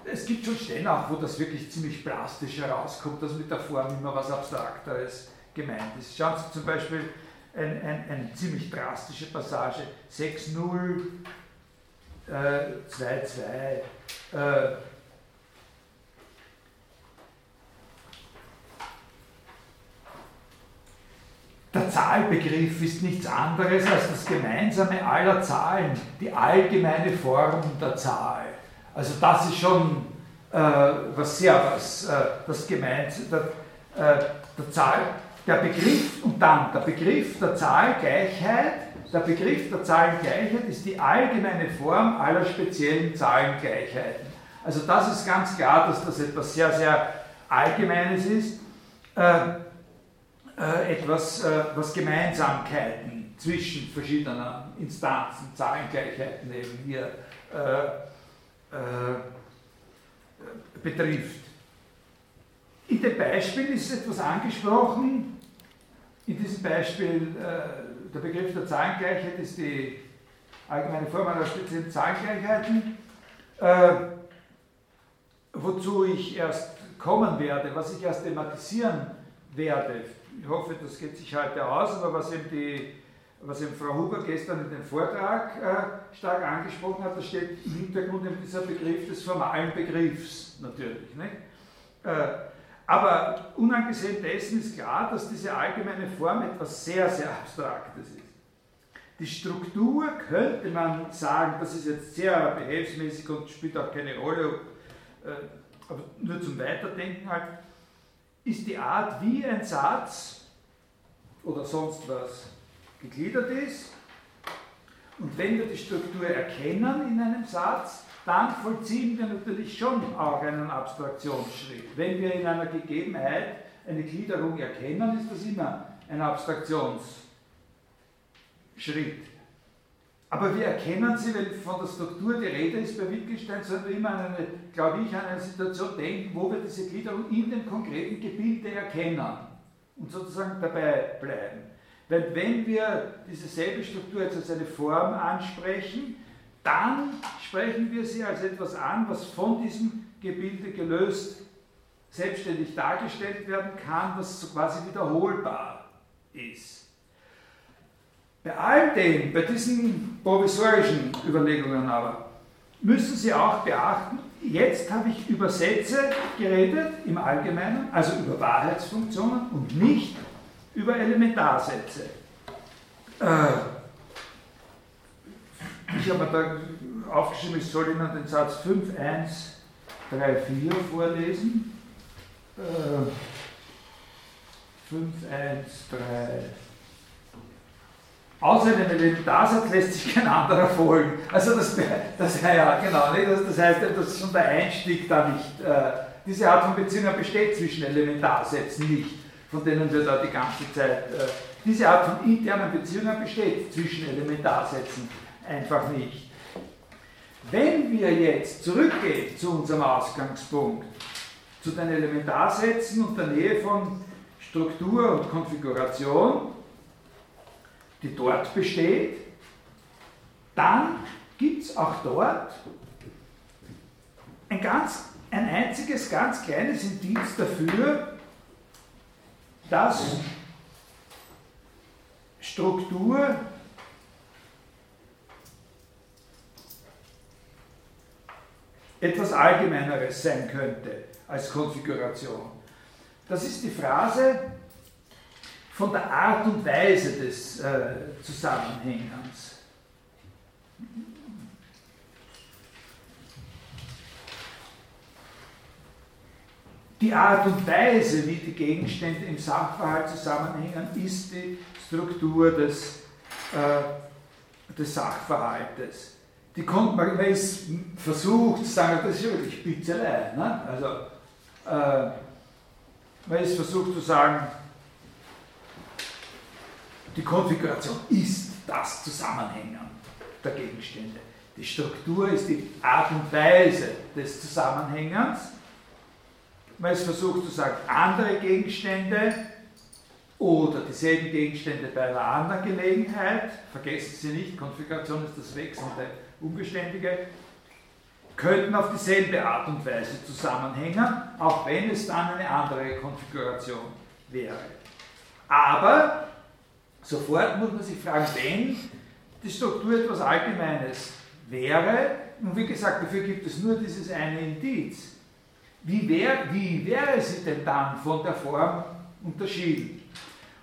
Speaker 1: Es gibt schon Stellen auch, wo das wirklich ziemlich plastisch herauskommt, dass mit der Form immer was Abstrakteres gemeint ist. Schauen Sie zum Beispiel ein, ein, eine ziemlich drastische Passage, 6.0, äh, 2.2, äh, Der Zahlbegriff ist nichts anderes als das Gemeinsame aller Zahlen, die allgemeine Form der Zahl. Also das ist schon äh, was sehr was, äh, das gemeint, der, äh, der Zahl, der Begriff und dann der Begriff der Zahlgleichheit, der Begriff der Zahlengleichheit ist die allgemeine Form aller speziellen Zahlengleichheiten. Also das ist ganz klar, dass das etwas sehr, sehr Allgemeines ist, äh, äh, etwas, äh, was Gemeinsamkeiten zwischen verschiedenen Instanzen, Zahlengleichheiten eben hier äh, äh, betrifft. In dem Beispiel ist etwas angesprochen. In diesem Beispiel, der Begriff der Zahlengleichheit ist die allgemeine Form einer speziellen Zahlengleichheiten, äh, wozu ich erst kommen werde, was ich erst thematisieren werde. Ich hoffe, das geht sich heute aus, aber was eben die was eben Frau Huber gestern in dem Vortrag äh, stark angesprochen hat, da steht im Hintergrund eben dieser Begriff des formalen Begriffs natürlich. Nicht? Äh, aber unangesehen dessen ist klar, dass diese allgemeine Form etwas sehr, sehr Abstraktes ist. Die Struktur könnte man sagen, das ist jetzt sehr behelfsmäßig und spielt auch keine Rolle, äh, aber nur zum Weiterdenken halt, ist die Art, wie ein Satz oder sonst was gegliedert ist Und wenn wir die Struktur erkennen in einem Satz, dann vollziehen wir natürlich schon auch einen Abstraktionsschritt. Wenn wir in einer Gegebenheit eine Gliederung erkennen, ist das immer ein Abstraktionsschritt. Aber wir erkennen sie, wenn von der Struktur die Rede ist bei Wittgenstein, sollen wir immer an eine, glaube ich, an eine Situation denken, wo wir diese Gliederung in dem konkreten Gebilde erkennen und sozusagen dabei bleiben. Weil wenn wir diese selbe Struktur jetzt als eine Form ansprechen, dann sprechen wir sie als etwas an, was von diesem Gebilde gelöst selbstständig dargestellt werden kann, was so quasi wiederholbar ist. Bei all dem, bei diesen provisorischen Überlegungen aber, müssen Sie auch beachten, jetzt habe ich über Sätze geredet im Allgemeinen, also über Wahrheitsfunktionen und nicht über Elementarsätze. Äh, ich habe da aufgeschrieben, ich soll Ihnen den Satz 5, 1, 3, 4 vorlesen. 5, 1, 3. Außer dem Elementarsatz lässt sich kein anderer folgen. Also das, das ja genau, das, das heißt, das ist schon der Einstieg da nicht. Äh, diese Art von Beziehung besteht zwischen Elementarsätzen nicht, von denen wir da die ganze Zeit. Äh, diese Art von internen Beziehungen besteht zwischen Elementarsätzen einfach nicht. Wenn wir jetzt zurückgehen zu unserem Ausgangspunkt, zu den Elementarsätzen und der Nähe von Struktur und Konfiguration, die dort besteht, dann gibt es auch dort ein, ganz, ein einziges, ganz kleines Indiz dafür, dass Struktur etwas Allgemeineres sein könnte als Konfiguration. Das ist die Phrase von der Art und Weise des äh, Zusammenhängens. Die Art und Weise, wie die Gegenstände im Sachverhalt zusammenhängen, ist die Struktur des, äh, des Sachverhaltes. Die kommt, man, man ist versucht zu sagen, das ist wirklich Spitzelei. Ne? Also, äh, man ist versucht zu sagen, die Konfiguration ist das Zusammenhängen der Gegenstände. Die Struktur ist die Art und Weise des Zusammenhängens. Man ist versucht zu sagen, andere Gegenstände oder dieselben Gegenstände bei einer anderen Gelegenheit, vergessen Sie nicht, Konfiguration ist das wechselnde Unbeständige, könnten auf dieselbe Art und Weise zusammenhängen, auch wenn es dann eine andere Konfiguration wäre. Aber sofort muss man sich fragen, wenn die Struktur etwas Allgemeines wäre, und wie gesagt, dafür gibt es nur dieses eine Indiz, wie, wär, wie wäre sie denn dann von der Form unterschieden?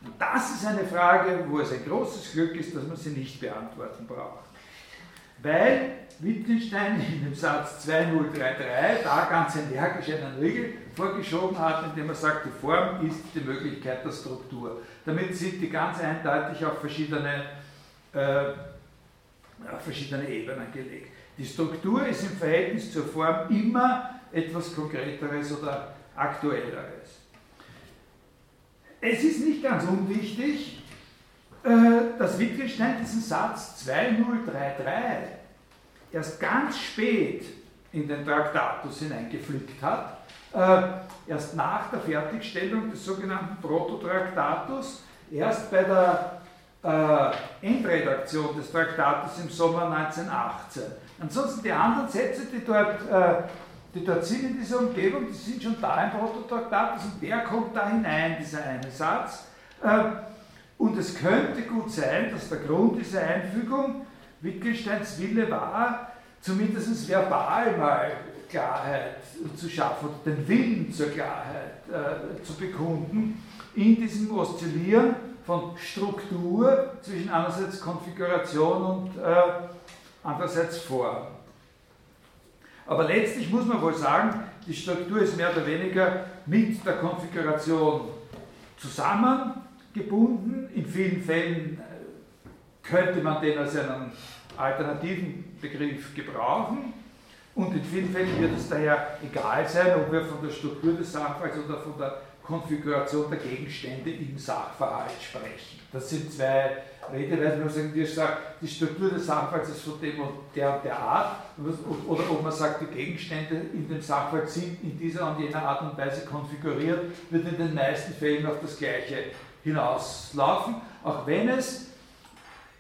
Speaker 1: Und das ist eine Frage, wo es ein großes Glück ist, dass man sie nicht beantworten braucht. Weil Wittgenstein in dem Satz 2033 da ganz energisch einen Riegel vorgeschoben hat, indem er sagt, die Form ist die Möglichkeit der Struktur. Damit sind die ganz eindeutig auf verschiedene, äh, auf verschiedene Ebenen gelegt. Die Struktur ist im Verhältnis zur Form immer etwas Konkreteres oder Aktuelleres. Es ist nicht ganz unwichtig, dass Wittgenstein diesen Satz 2033 erst ganz spät in den Traktatus hineingeflickt hat, äh, erst nach der Fertigstellung des sogenannten Prototraktatus, erst bei der äh, Endredaktion des Traktatus im Sommer 1918. Ansonsten die anderen Sätze, die dort, äh, die dort sind in dieser Umgebung, die sind schon da im Prototraktatus und der kommt da hinein, dieser eine Satz. Und es könnte gut sein, dass der Grund dieser Einfügung Wittgensteins Wille war, zumindest verbal mal Klarheit zu schaffen den Willen zur Klarheit äh, zu bekunden, in diesem Oszillieren von Struktur zwischen einerseits Konfiguration und äh, andererseits Form. Aber letztlich muss man wohl sagen, die Struktur ist mehr oder weniger mit der Konfiguration zusammengebunden. In vielen Fällen könnte man den als einen alternativen Begriff gebrauchen. Und in vielen Fällen wird es daher egal sein, ob wir von der Struktur des Sachverhalts oder von der Konfiguration der Gegenstände im Sachverhalt sprechen. Das sind zwei Redeweisen, man sagt, die Struktur des Sachverhalts ist von dem und der und der Art, oder ob man sagt, die Gegenstände in dem Sachverhalt sind in dieser und jener Art und Weise konfiguriert, wird in den meisten Fällen auf das Gleiche hinauslaufen, auch wenn es,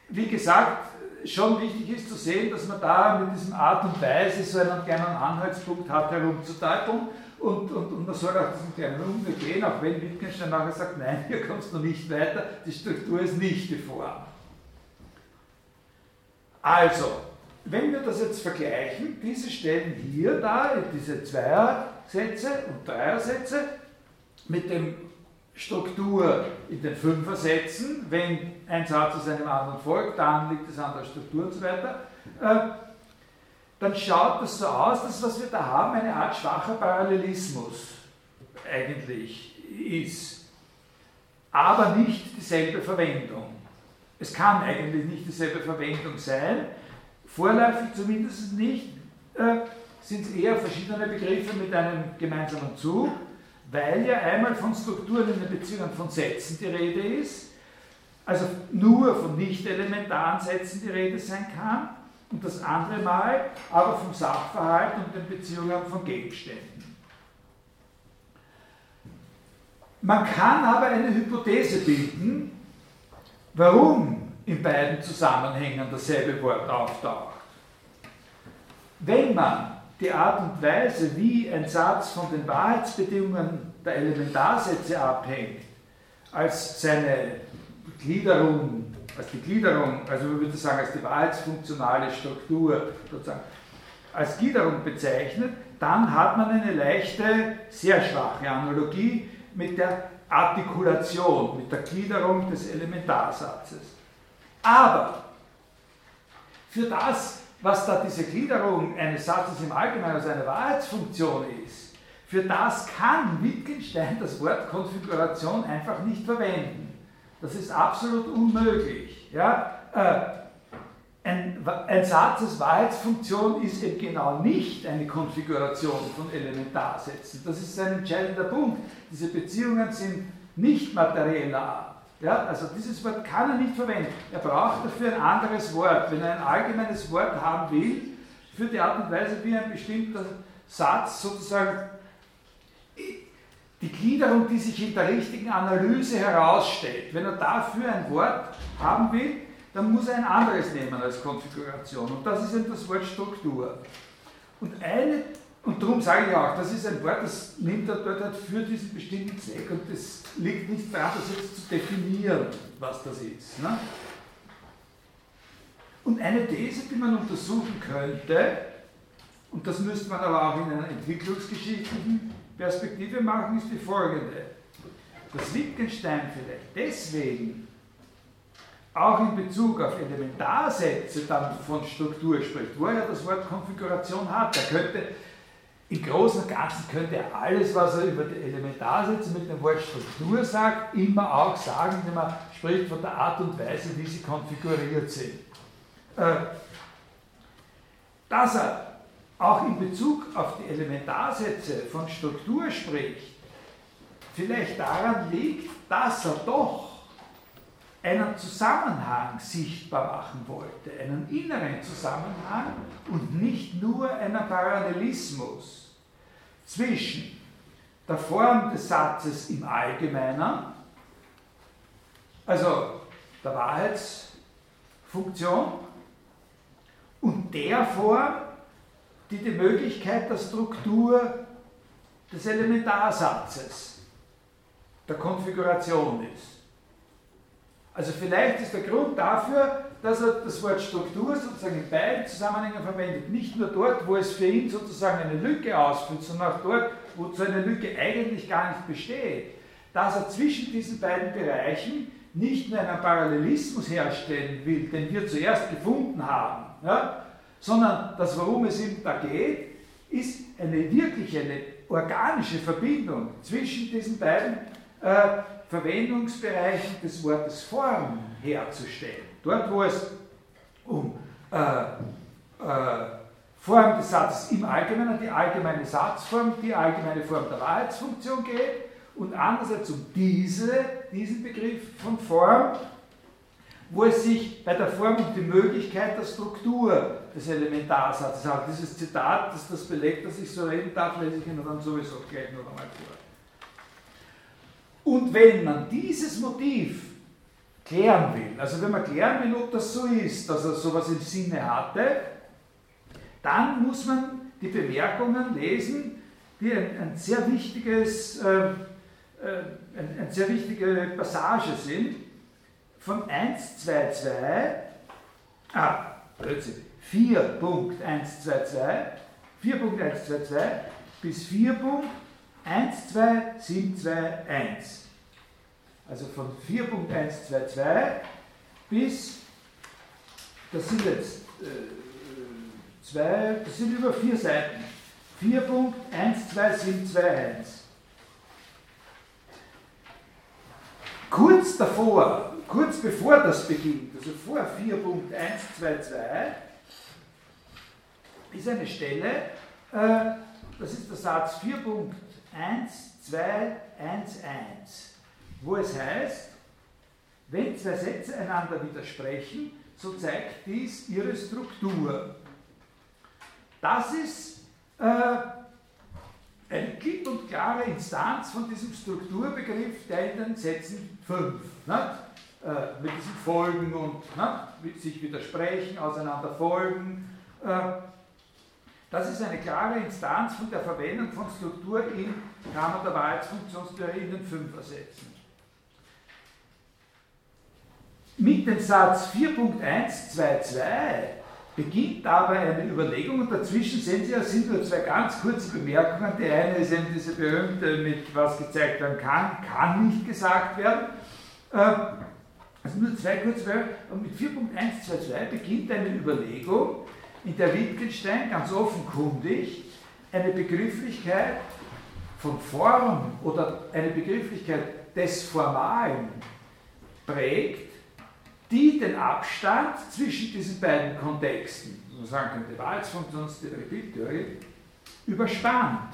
Speaker 1: wie gesagt, schon wichtig ist zu sehen, dass man da mit diesem Art und Weise so einen kleinen Anhaltspunkt hat, herumzudeuten und, und, und man soll auch diesen kleinen Umweg gehen, auch wenn Wittgenstein nachher sagt, nein, hier kommst du nicht weiter, die Struktur ist nicht die Form. Also, wenn wir das jetzt vergleichen, diese Stellen hier da, diese Zweiersätze und Dreiersätze, mit dem Struktur in den Fünfersätzen, wenn ein Satz aus einem anderen folgt, dann liegt es an der Struktur und so weiter, äh, dann schaut das so aus, dass was wir da haben eine Art schwacher Parallelismus eigentlich ist, aber nicht dieselbe Verwendung. Es kann eigentlich nicht dieselbe Verwendung sein, vorläufig zumindest nicht, äh, sind es eher verschiedene Begriffe mit einem gemeinsamen Zug weil ja einmal von Strukturen in den Beziehungen von Sätzen die Rede ist, also nur von nicht elementaren Sätzen die Rede sein kann, und das andere Mal aber vom Sachverhalt und den Beziehungen von Gegenständen. Man kann aber eine Hypothese bilden, warum in beiden Zusammenhängen dasselbe Wort auftaucht. Wenn man die Art und Weise, wie ein Satz von den Wahrheitsbedingungen der Elementarsätze abhängt, als seine Gliederung, als die Gliederung, also man würde sagen, als die wahrheitsfunktionale Struktur sozusagen, als Gliederung bezeichnet, dann hat man eine leichte, sehr schwache Analogie mit der Artikulation, mit der Gliederung des Elementarsatzes. Aber für das, was da diese Gliederung eines Satzes im Allgemeinen als eine Wahrheitsfunktion ist, für das kann Wittgenstein das Wort Konfiguration einfach nicht verwenden. Das ist absolut unmöglich. Ja? Äh, ein, ein Satz als Wahrheitsfunktion ist eben genau nicht eine Konfiguration von Elementarsätzen. Das ist ein entscheidender Punkt. Diese Beziehungen sind nicht materieller Art. Ja, also dieses Wort kann er nicht verwenden. Er braucht dafür ein anderes Wort. Wenn er ein allgemeines Wort haben will, für die Art und Weise, wie ein bestimmter Satz sozusagen die Gliederung, die sich in der richtigen Analyse herausstellt, wenn er dafür ein Wort haben will, dann muss er ein anderes nehmen als Konfiguration. Und das ist eben das Wort Struktur. Und eine und darum sage ich auch, das ist ein Wort, das nimmt er dort halt für diesen bestimmten Zweck und es liegt nicht daran, das jetzt zu definieren, was das ist. Ne? Und eine These, die man untersuchen könnte, und das müsste man aber auch in einer entwicklungsgeschichtlichen Perspektive machen, ist die folgende. Dass Wittgenstein vielleicht deswegen auch in Bezug auf Elementarsätze dann von Struktur spricht, wo er das Wort Konfiguration hat. Er könnte im Großen und Ganzen könnte er alles, was er über die Elementarsätze mit dem Wort Struktur sagt, immer auch sagen, wenn man spricht von der Art und Weise, wie sie konfiguriert sind. Äh, dass er auch in Bezug auf die Elementarsätze von Struktur spricht, vielleicht daran liegt, dass er doch einen Zusammenhang sichtbar machen wollte, einen inneren Zusammenhang und nicht nur einen Parallelismus zwischen der Form des Satzes im Allgemeinen, also der Wahrheitsfunktion, und der Form, die die Möglichkeit der Struktur des Elementarsatzes, der Konfiguration ist. Also vielleicht ist der Grund dafür, dass er das Wort Struktur sozusagen in beiden Zusammenhängen verwendet. Nicht nur dort, wo es für ihn sozusagen eine Lücke ausfüllt, sondern auch dort, wo so eine Lücke eigentlich gar nicht besteht. Dass er zwischen diesen beiden Bereichen nicht nur einen Parallelismus herstellen will, den wir zuerst gefunden haben, ja, sondern das, worum es ihm da geht, ist eine wirkliche, eine organische Verbindung zwischen diesen beiden äh, Verwendungsbereichen des Wortes Form herzustellen. Dort, wo es um äh, äh, Form des Satzes im Allgemeinen, die allgemeine Satzform, die allgemeine Form der Wahrheitsfunktion geht und andererseits um diese, diesen Begriff von Form, wo es sich bei der Form um die Möglichkeit der Struktur des Elementarsatzes handelt. Dieses Zitat, das das belegt, dass ich so reden darf, lese ich Ihnen dann sowieso gleich noch einmal vor. Und wenn man dieses Motiv klären will, also wenn man klären will, ob das so ist, dass er sowas im Sinne hatte, dann muss man die Bemerkungen lesen, die ein, ein sehr wichtiges, äh, äh, ein, eine sehr wichtige Passage sind, von 122, ah, Blödsinn, 4.122, 4.122 bis 4.12721. Also von 4.122 bis, das sind jetzt äh, zwei, das sind über vier Seiten. 4.12721. Kurz davor, kurz bevor das beginnt, also vor 4.122, ist eine Stelle, äh, das ist der Satz 4.1211, wo es heißt, wenn zwei Sätze einander widersprechen, so zeigt dies ihre Struktur. Das ist äh, eine klipp und klare Instanz von diesem Strukturbegriff, der in den Sätzen 5, äh, mit diesen Folgen und ne, sich widersprechen, auseinander folgen. Äh, das ist eine klare Instanz von der Verwendung von Struktur in Kammer der Wahrheitsfunktionstheorie in den Fünfer-Sätzen. Mit dem Satz 4.122 beginnt dabei eine Überlegung und dazwischen sehen Sie, es sind nur zwei ganz kurze Bemerkungen. Die eine ist eben diese berühmte, mit was gezeigt werden kann, kann nicht gesagt werden. Ähm, also nur zwei kurze Bemerkungen. Und mit 4.122 beginnt eine Überlegung, in der Wittgenstein ganz offenkundig eine Begrifflichkeit von Form oder eine Begrifflichkeit des Formalen prägt, die den Abstand zwischen diesen beiden Kontexten, man sagen könnte Wahrheitsfunktionstheorie, Bildtheorie, überspannt.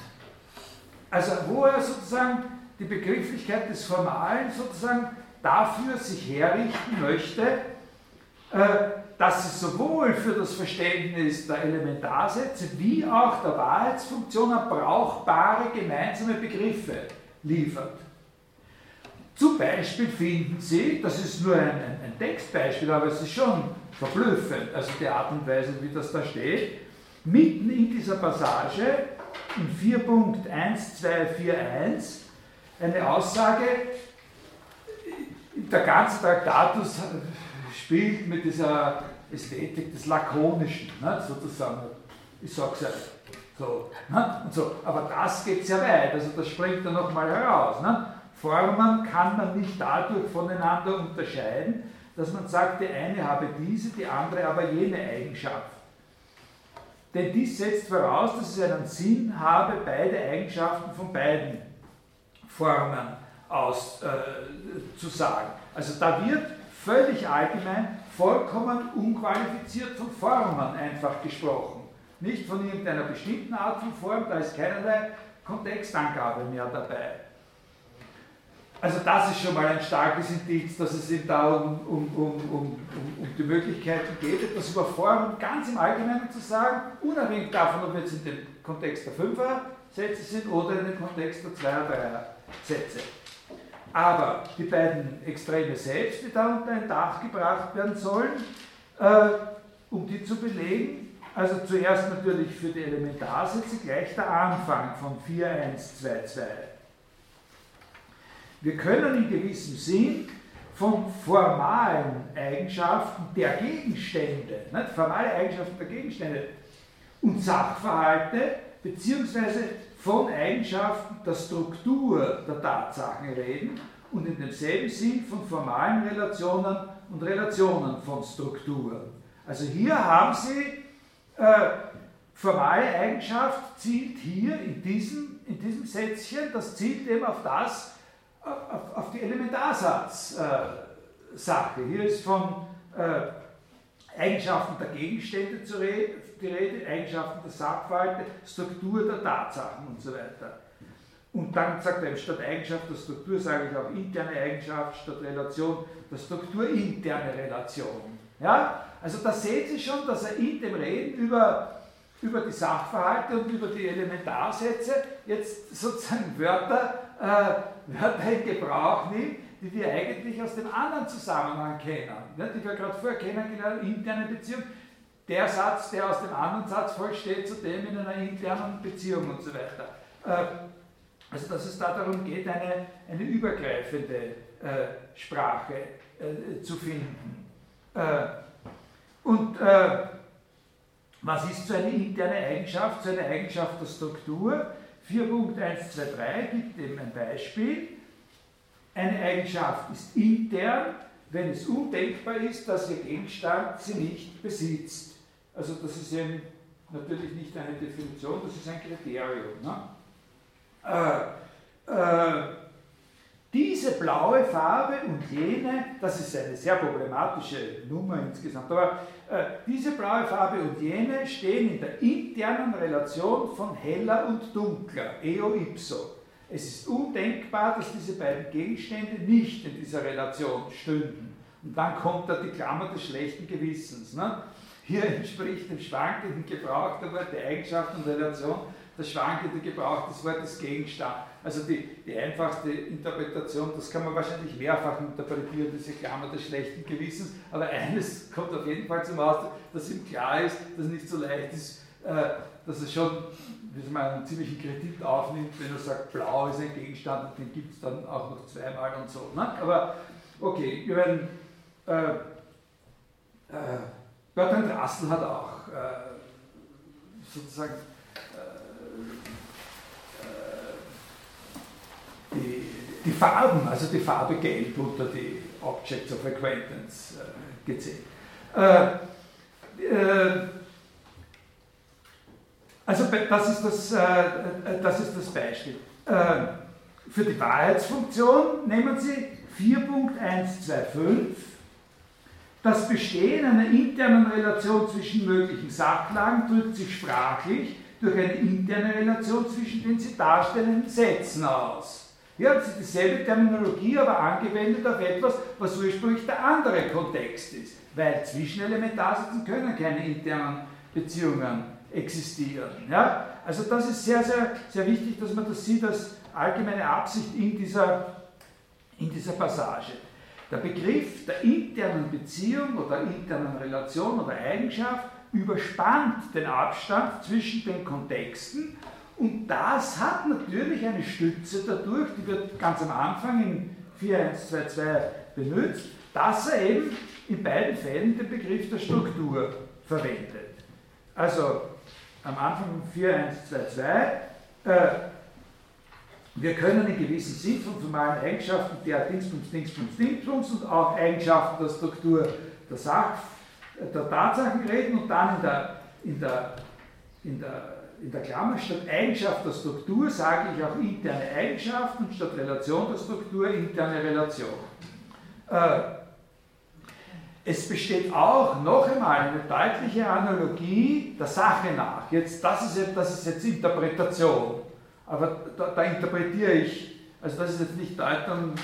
Speaker 1: Also wo er sozusagen die Begrifflichkeit des Formalen sozusagen dafür sich herrichten möchte, dass sie sowohl für das Verständnis der Elementarsätze wie auch der Wahrheitsfunktionen brauchbare gemeinsame Begriffe liefert. Zum Beispiel finden Sie, das ist nur ein, ein, ein, Textbeispiel, aber es ist schon verblüffend, also die Art und Weise, wie das da steht, mitten in dieser Passage in 4.1241 eine Aussage, der ganze Traktatus spielt mit dieser Ästhetik des Lakonischen, ne, sozusagen. Ich sage es ja so, ne, und so. Aber das geht sehr weit, also das springt dann nochmal heraus. Ne. Formen kann man nicht dadurch voneinander unterscheiden, dass man sagt, die eine habe diese, die andere aber jene Eigenschaft. Denn dies setzt voraus, dass es einen Sinn habe, beide Eigenschaften von beiden Formen auszusagen. Äh, also da wird völlig allgemein, vollkommen unqualifiziert von Formen einfach gesprochen. Nicht von irgendeiner bestimmten Art von Form, da ist keinerlei Kontextangabe mehr dabei. Also das ist schon mal ein starkes Indiz, dass es ihm da um, um, um, um, die Möglichkeiten geht, etwas über Formen ganz im Allgemeinen zu sagen, unabhängig davon, ob wir jetzt in dem Kontext der Fünfer-Sätze sind oder in dem Kontext der Zweier-, Dreier-Sätze. Aber die beiden Extreme selbst, die da unter ein Dach gebracht werden sollen, äh, um die zu belegen, also zuerst natürlich für die Elementarsätze gleich der Anfang von 4122. Wir können in gewissem Sinn von formalen Eigenschaften der Gegenstände, nicht? formale Eigenschaften der Gegenstände und Sachverhalte, beziehungsweise von Eigenschaften der Struktur der Tatsachen reden und in demselben Sinn von formalen Relationen und Relationen von Strukturen. Also hier haben Sie äh, formale Eigenschaft zielt hier in diesem, in diesem Sätzchen, das zielt eben auf das, auf, auf die Elementarsatzsache. Äh, Hier ist von äh, Eigenschaften der Gegenstände zu reden, Rede, Eigenschaften der Sachverhalte, Struktur der Tatsachen und so weiter. Und dann sagt er eben, statt Eigenschaft der Struktur sage ich auch interne Eigenschaft, statt Relation der Struktur interne Relation. Ja? Also da sehen Sie schon, dass er in dem Reden über, über die Sachverhalte und über die Elementarsätze jetzt sozusagen Wörter, äh, Wörter in Gebrauch nimmt, die wir eigentlich aus dem anderen Zusammenhang kennen, ne, die wir gerade vorher kennengelernt haben, interne Beziehung. Der Satz, der aus dem anderen Satz folgt, steht zu dem in einer internen Beziehung und so weiter. Äh, also dass es da darum geht, eine, eine übergreifende äh, Sprache äh, zu finden. Äh, und äh, was ist so eine interne Eigenschaft? So eine Eigenschaft der Struktur. 4.123 gibt eben ein Beispiel. Eine Eigenschaft ist intern, wenn es undenkbar ist, dass ihr Gegenstand sie nicht besitzt. Also das ist eben natürlich nicht eine Definition, das ist ein Kriterium. Ne? Äh, äh, diese blaue Farbe und jene, das ist eine sehr problematische Nummer insgesamt, aber äh, diese blaue Farbe und jene stehen in der internen Relation von heller und dunkler, eo ipso. Es ist undenkbar, dass diese beiden Gegenstände nicht in dieser Relation stünden. Und dann kommt da die Klammer des schlechten Gewissens. Ne? Hier entspricht dem schwankenden Gebrauch der Worte Eigenschaft und Relation der schwankende Gebrauch des Wortes Gegenstand. Also die, die einfachste Interpretation, das kann man wahrscheinlich mehrfach interpretieren, diese Klammer des schlechten Gewissens, aber eines kommt auf jeden Fall zum Ausdruck, dass ihm klar ist, dass es nicht so leicht ist, äh, dass es schon wie man einen ziemlichen Kredit aufnimmt, wenn er sagt, blau ist ein Gegenstand und den gibt es dann auch noch zweimal und so. Ne? Aber okay, wir werden. Äh, äh, Bertrand Russell hat auch äh, sozusagen die, die Farben, also die Farbe Gelb unter die Objects of Acquaintance äh, gezählt. Äh, äh, also das ist das, äh, äh, das, ist das Beispiel. Äh, für die Wahrheitsfunktion nehmen Sie 4.125 das Bestehen einer internen Relation zwischen möglichen Sachlagen drückt sich sprachlich durch eine interne Relation zwischen den sie darstellenden Sätzen aus. Hier haben Sie dieselbe Terminologie, aber angewendet auf etwas, was ursprünglich der andere Kontext ist. Weil zwischen Elementarsätzen können keine internen Beziehungen existieren. Ja? Also das ist sehr, sehr, sehr wichtig, dass man das sieht als allgemeine Absicht in dieser, in dieser Passage. Der Begriff der internen Beziehung oder internen Relation oder Eigenschaft überspannt den Abstand zwischen den Kontexten und das hat natürlich eine Stütze dadurch, die wird ganz am Anfang in 4122 benutzt, dass er eben in beiden Fällen den Begriff der Struktur verwendet. Also am Anfang 4122, äh, wir können in gewissem Sinn von formalen Eigenschaften der Dingsbums, Dingsbums, Dingsbums und auch Eigenschaften der Struktur der, Sach, der Tatsachen reden und dann in der, in der, in der in der Klammer statt Eigenschaft der Struktur sage ich auch interne Eigenschaft und statt Relation der Struktur interne Relation. Äh, es besteht auch noch einmal eine deutliche Analogie der Sache nach. Jetzt, das, ist das ist jetzt Interpretation, aber da, da interpretiere ich, also das ist jetzt nicht Deutung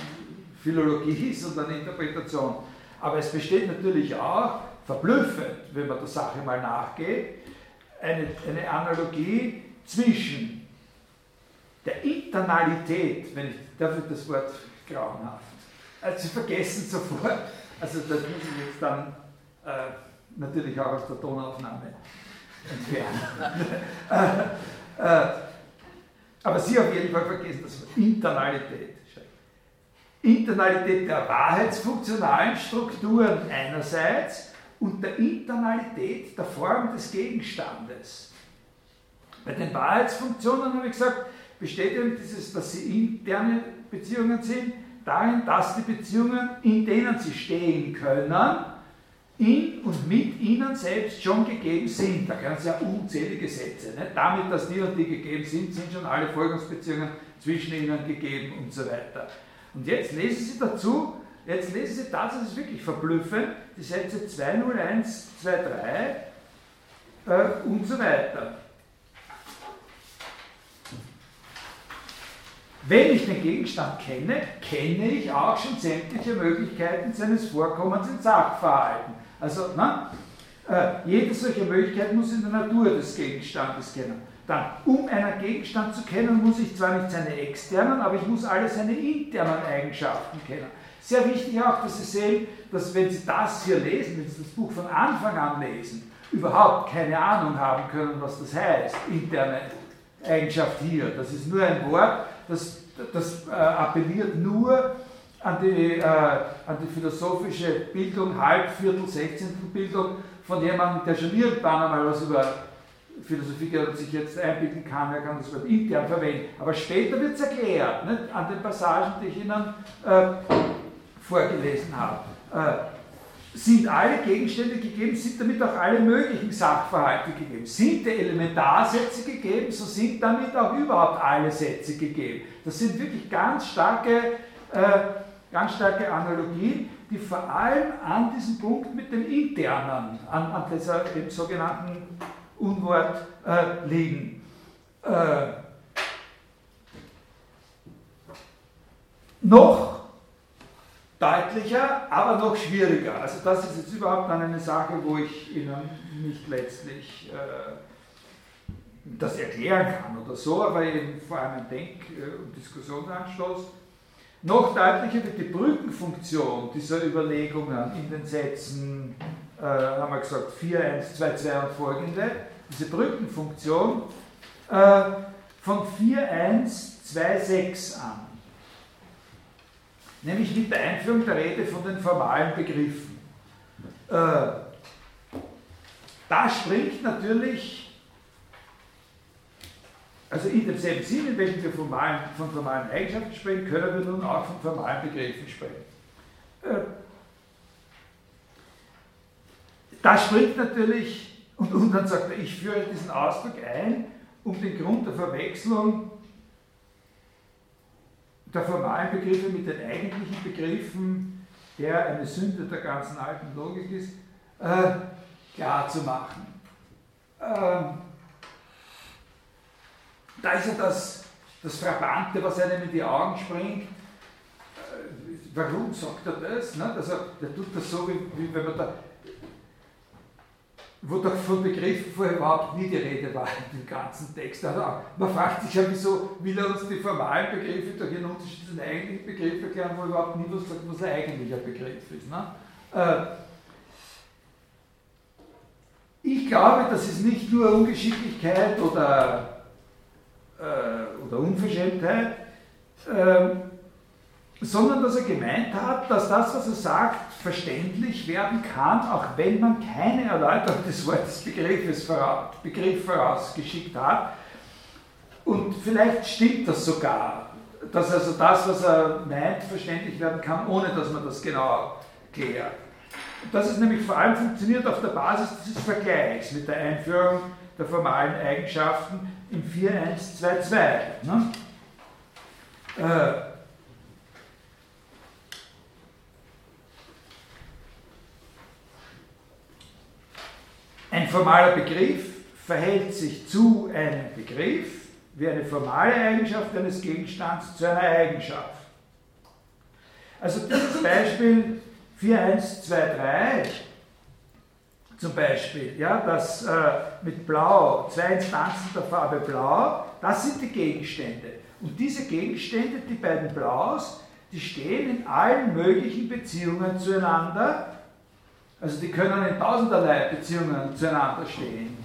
Speaker 1: Philologie, sondern Interpretation. Aber es besteht natürlich auch, verblüffend, wenn man der Sache mal nachgeht, eine, eine Analogie zwischen der Internalität, wenn ich, darf das Wort grauenhaft, also Sie vergessen sofort, also das muss ich jetzt dann äh, natürlich auch aus der Tonaufnahme entfernen. äh, äh, aber Sie auf jeden Fall vergessen das Wort Internalität. Internalität der wahrheitsfunktionalen Strukturen einerseits und der Internalität der Form des Gegenstandes. Bei den Wahrheitsfunktionen habe ich gesagt, besteht eben dieses, dass sie interne Beziehungen sind, darin, dass die Beziehungen, in denen sie stehen können, in und mit ihnen selbst schon gegeben sind. Da können Sie ja unzählige Sätze. Nicht? Damit, dass die und die gegeben sind, sind schon alle Folgungsbeziehungen zwischen ihnen gegeben und so weiter. Und jetzt lesen Sie dazu Jetzt lesen Sie das, das ist wirklich verblüffend, die Sätze 201, 23 äh, und so weiter. Wenn ich den Gegenstand kenne, kenne ich auch schon sämtliche Möglichkeiten seines Vorkommens in Sachverhalten. Also, na, äh, jede solche Möglichkeit muss in der Natur des Gegenstandes kennen. Dann, um einen Gegenstand zu kennen, muss ich zwar nicht seine externen, aber ich muss alle seine internen Eigenschaften kennen. Sehr wichtig auch, dass Sie sehen, dass wenn Sie das hier lesen, wenn Sie das Buch von Anfang an lesen, überhaupt keine Ahnung haben können, was das heißt, interne Eigenschaft hier. Das ist nur ein Wort, das, das äh, appelliert nur an die, äh, an die philosophische Bildung, Halbviertel, Sechzehntelbildung von jemandem, der schon irgendwann einmal was über Philosophie und sich jetzt einbilden kann, er kann das Wort intern verwenden. Aber später wird es erklärt, nicht? an den Passagen, die ich Ihnen äh, vorgelesen habe. Äh, sind alle Gegenstände gegeben, sind damit auch alle möglichen Sachverhalte gegeben. Sind die Elementarsätze gegeben, so sind damit auch überhaupt alle Sätze gegeben. Das sind wirklich ganz starke, äh, ganz starke Analogien, die vor allem an diesem Punkt mit dem Internen, an, an dieser sogenannten Unwort äh, liegen. Äh, noch deutlicher, aber noch schwieriger. Also das ist jetzt überhaupt dann eine Sache, wo ich Ihnen nicht letztlich äh, das erklären kann oder so, aber eben vor allem ein Denk- und Diskussionsanstoß. Noch deutlicher wird die Brückenfunktion dieser Überlegungen in den Sätzen, äh, haben wir gesagt, 4, 1, 2, 2 und folgende, diese Brückenfunktion äh, von 4, 1, 2, 6 an. Nämlich mit der Einführung der Rede von den formalen Begriffen. Äh, da springt natürlich also in demselben Sinn, in welchem wir formalen, von formalen Eigenschaften sprechen, können wir nun auch von formalen Begriffen sprechen. Äh, da springt natürlich, und, und dann sagt er, ich führe diesen Ausdruck ein, um den Grund der Verwechslung der formalen Begriffe mit den eigentlichen Begriffen, der eine Sünde der ganzen alten Logik ist, äh, klar zu machen. Ähm, da ist ja das, das Frappante, was einem in die Augen springt. Äh, warum sagt er das? Ne? Also, der tut das so, wie, wie wenn man da wo doch von Begriffen vorher überhaupt nie die Rede war in dem ganzen Text. Also man fragt sich ja, wieso will er uns die formalen Begriffe durch einen Unterschied zu den eigentlichen Begriffen erklären, wo er überhaupt nie was sagt, was ein eigentlicher Begriff ist. Ne? Äh, ich glaube, das ist nicht nur Ungeschicklichkeit oder äh, oder Unverschämtheit, äh, sondern dass er gemeint hat, dass das, was er sagt, verständlich werden kann, auch wenn man keine Erläuterung des Wortes Begriffes voraus, Begriff vorausgeschickt hat. Und vielleicht stimmt das sogar, dass also das, was er meint, verständlich werden kann, ohne dass man das genau klärt. Das ist nämlich vor allem funktioniert auf der Basis dieses Vergleichs mit der Einführung der formalen Eigenschaften im 4122. Ne? Äh, ein formaler Begriff verhält sich zu einem Begriff wie eine formale Eigenschaft eines Gegenstands zu einer Eigenschaft. Also dieses Beispiel 4123 zum Beispiel, ja, das äh, mit Blau, zwei Instanzen der Farbe Blau, das sind die Gegenstände. Und diese Gegenstände, die beiden Blaus, die stehen in allen möglichen Beziehungen zueinander. Also die können in tausenderlei Beziehungen zueinander stehen.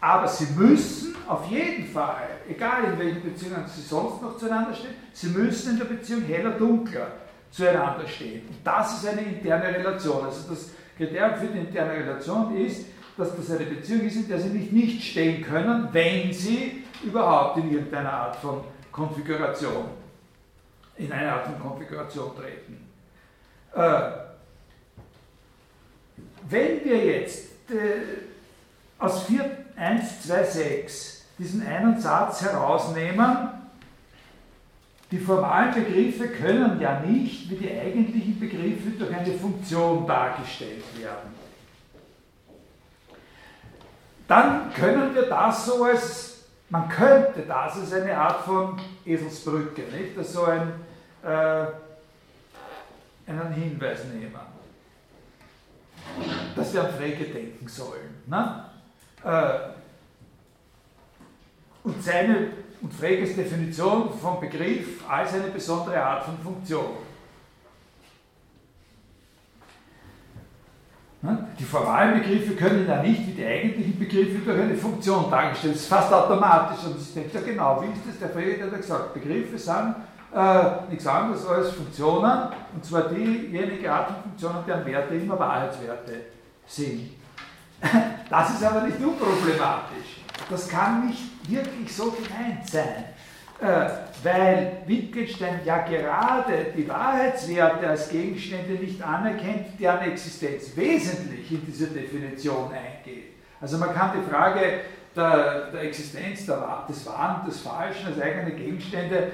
Speaker 1: Aber sie müssen auf jeden Fall, egal in welchen Beziehungen sie sonst noch zueinander stehen, sie müssen in der Beziehung heller-dunkler zueinander stehen. Und das ist eine interne Relation. Also das Kriterium für die interne Relation ist, dass das eine Beziehung ist, in der sie nicht nicht stehen können, wenn sie überhaupt in irgendeiner Art von Konfiguration, in eine Art von Konfiguration treten. Äh, wenn wir jetzt äh, aus 4.1.2.6 diesen einen Satz herausnehmen, die formalen Begriffe können ja nicht wie die eigentlichen Begriffe durch eine Funktion dargestellt werden. Dann können wir das so als, man könnte das als eine Art von Eselsbrücke, nicht? Das so ein, äh, einen Hinweis nehmen, dass wir an Frege denken sollen. Ne? Äh, und seine und Freges Definition vom Begriff als eine besondere Art von Funktion. Die formalen Begriffe können ja nicht wie die eigentlichen Begriffe durch eine Funktion dargestellt. Das ist fast automatisch. Und ich denke ja genau, wie ist das? Der Frege hat gesagt, Begriffe sind äh, nichts anderes als Funktionen, und zwar diejenige Art von Funktionen, deren Werte immer Wahrheitswerte sind. Das ist aber nicht unproblematisch. Das kann nicht wirklich so gemeint sein. Äh, weil Wittgenstein ja gerade die Wahrheitswerte als Gegenstände nicht anerkennt, deren Existenz wesentlich in diese Definition eingeht. Also man kann die Frage der, der Existenz der, des Wahren des Falschen als eigene Gegenstände, äh,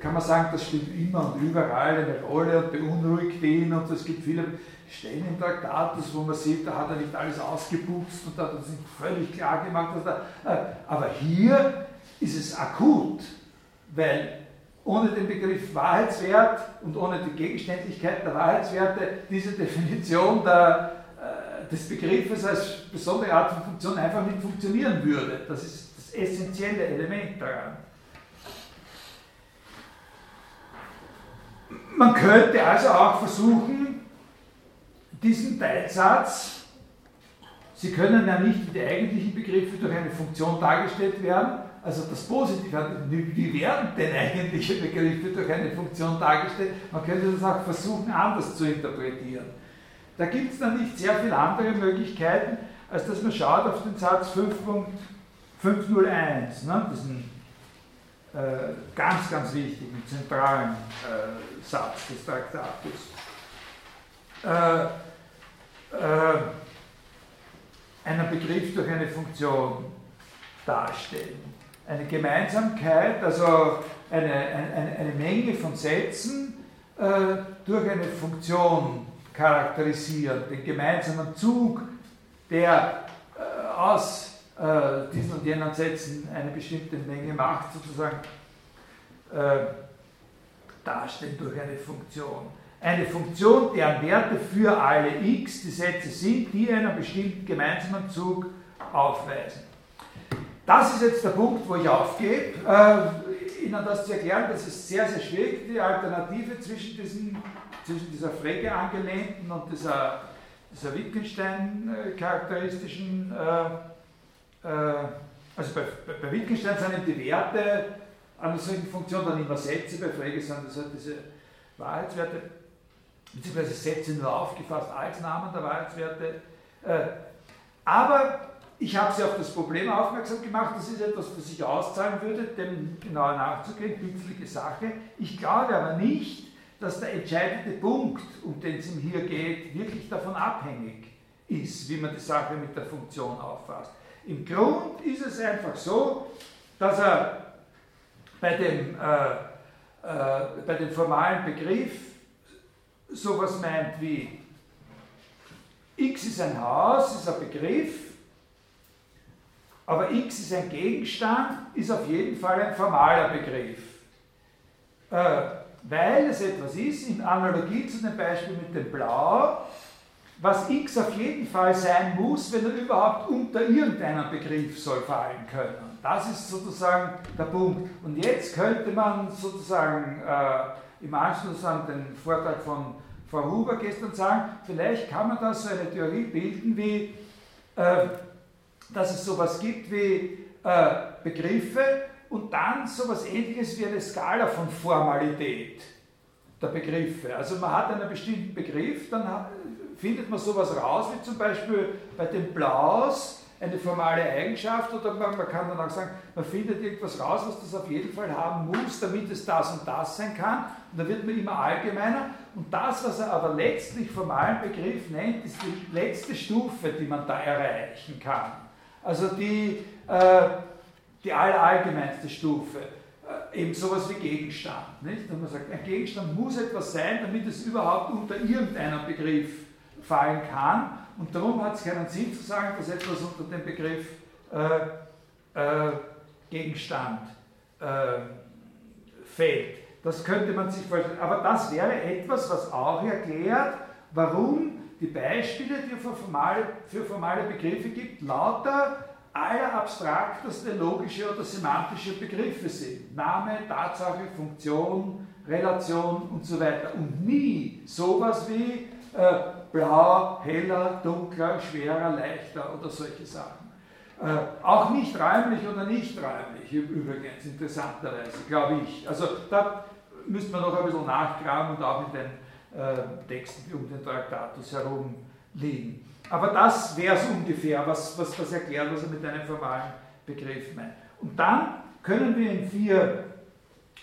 Speaker 1: kann man sagen, das spielt immer und überall eine Rolle und beunruhigt ihn und es gibt viele Stellen im Traktat, wo man sieht, da hat er nicht alles ausgeputzt und da hat er sich völlig klar gemacht, dass da, äh, aber hier ist es akut, weil ohne den Begriff Wahrheitswert und ohne die Gegenständlichkeit der Wahrheitswerte diese Definition der, äh, des Begriffes als besondere Art von Funktion einfach nicht funktionieren würde. Das ist das essentielle Element daran. Man könnte also auch versuchen, diesen Teilsatz, Sie können ja nicht wie die eigentlichen Begriffe durch eine Funktion dargestellt werden, also das Positive, wie werden denn eigentliche Begriffe durch eine Funktion dargestellt? Man könnte das auch versuchen, anders zu interpretieren. Da gibt es dann nicht sehr viele andere Möglichkeiten, als dass man schaut auf den Satz 5.501, ne? diesen äh, ganz, ganz wichtigen, zentralen äh, Satz des Traktates. Äh, äh, einen Begriff durch eine Funktion darstellen eine Gemeinsamkeit, also eine, eine, eine Menge von Sätzen äh, durch eine Funktion charakterisieren, den gemeinsamen Zug, der äh, aus äh, diesen und jenen Sätzen eine bestimmte Menge Macht sozusagen äh, darstellen durch eine Funktion. Eine Funktion, deren Werte für alle x die Sätze sind, die einen bestimmten gemeinsamen Zug aufweisen. Das ist jetzt der Punkt, wo ich aufgebe, äh, Ihnen das zu erklären. Das ist sehr, sehr schwierig, die Alternative zwischen, diesen, zwischen dieser Frege angelehnten und dieser, dieser Wittgenstein-charakteristischen, äh, äh, also bei, bei, Wittgenstein sind die Werte einer solchen Funktion dann immer Sätze, bei Frege sind das halt diese Wahrheitswerte, beziehungsweise Sätze nur aufgefasst als Namen der Wahrheitswerte. Äh, aber ich habe Sie auf das Problem aufmerksam gemacht, das ist etwas, was ich auszahlen würde, dem genauer nachzugehen, nützliche Sache. Ich glaube aber nicht, dass der entscheidende Punkt, um den es ihm hier geht, wirklich davon abhängig ist, wie man die Sache mit der Funktion auffasst. Im Grund ist es einfach so, dass er bei dem, äh, äh, bei dem formalen Begriff sowas meint wie x ist ein Haus, ist ein Begriff, aber X ist ein Gegenstand, ist auf jeden Fall ein formaler Begriff. Äh, weil es etwas ist, in Analogie zu dem Beispiel mit dem Blau, was X auf jeden Fall sein muss, wenn er überhaupt unter irgendeinen Begriff soll fallen können. Das ist sozusagen der Punkt. Und jetzt könnte man sozusagen äh, im Anschluss an den Vortrag von Frau Huber gestern sagen, vielleicht kann man da so eine Theorie bilden wie, äh, dass es sowas gibt wie äh, Begriffe und dann sowas ähnliches wie eine Skala von Formalität der Begriffe. Also man hat einen bestimmten Begriff, dann findet man sowas raus, wie zum Beispiel bei dem Blaus eine formale Eigenschaft oder man, man, kann dann auch sagen, man findet irgendwas raus, was das auf jeden Fall haben muss, damit es das und das sein kann. Und dann wird man immer allgemeiner. Und das, was er aber letztlich formalen Begriff nennt, ist die letzte Stufe, die man da erreichen kann also die, äh, die allerallgemeinste Stufe. äh, eben sowas wie Gegenstand. Nicht? Und man sagt, ein Gegenstand muss etwas sein, damit es überhaupt unter irgendeinem Begriff fallen kann. Und darum hat es keinen Sinn zu sagen, dass etwas unter dem Begriff äh, äh, Gegenstand äh, fällt. Das könnte man sich vorstellen. Aber das wäre etwas, was auch erklärt, warum die Beispiele, die es für formale, Begriffe gibt, lauter allerabstrakteste logische oder semantische Begriffe sind. Name, Tatsache, Funktion, Relation und so weiter. Und nie sowas wie äh, blau, heller, dunkler, schwerer, leichter oder solche Sachen. Äh, auch nicht räumlich oder nicht räumlich, übrigens, interessanterweise, glaube ich. Also da müsste man noch ein bisschen nachgraben und auch in den äh, Texten, die um den Traktatus herum liegen. Aber das wäre es ungefähr, was, was, was erklärt, was er mit einem formalen Begriff meint. Und dann können wir in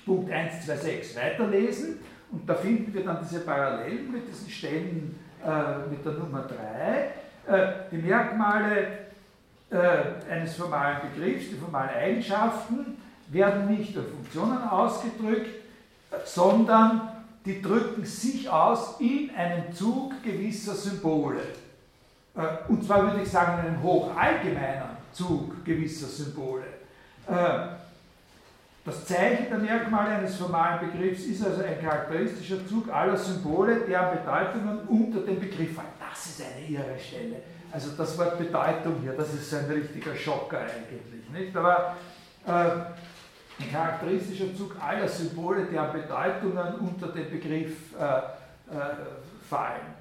Speaker 1: 4.126 weiterlesen und da finden wir dann diese Parallelen mit diesen Stellen äh, mit der Nummer 3. Äh, die Merkmale äh, eines formalen Begriffs, die formalen Eigenschaften, werden nicht durch Funktionen ausgedrückt, sondern die drücken sich aus in einem Zug gewisser Symbole. Und zwar würde ich sagen, in einem hochallgemeinen Zug gewisser Symbole. Das Zeichen der Merkmale eines formalen Begriffs ist also ein charakteristischer Zug aller Symbole, deren Bedeutungen unter dem Begriff fallen. Das ist eine irre Stelle. Also das Wort Bedeutung hier, das ist ein richtiger Schocker eigentlich. Nicht? Aber äh, ein charakteristischer Zug aller Symbole, deren Bedeutungen unter den Begriff äh, äh, fallen.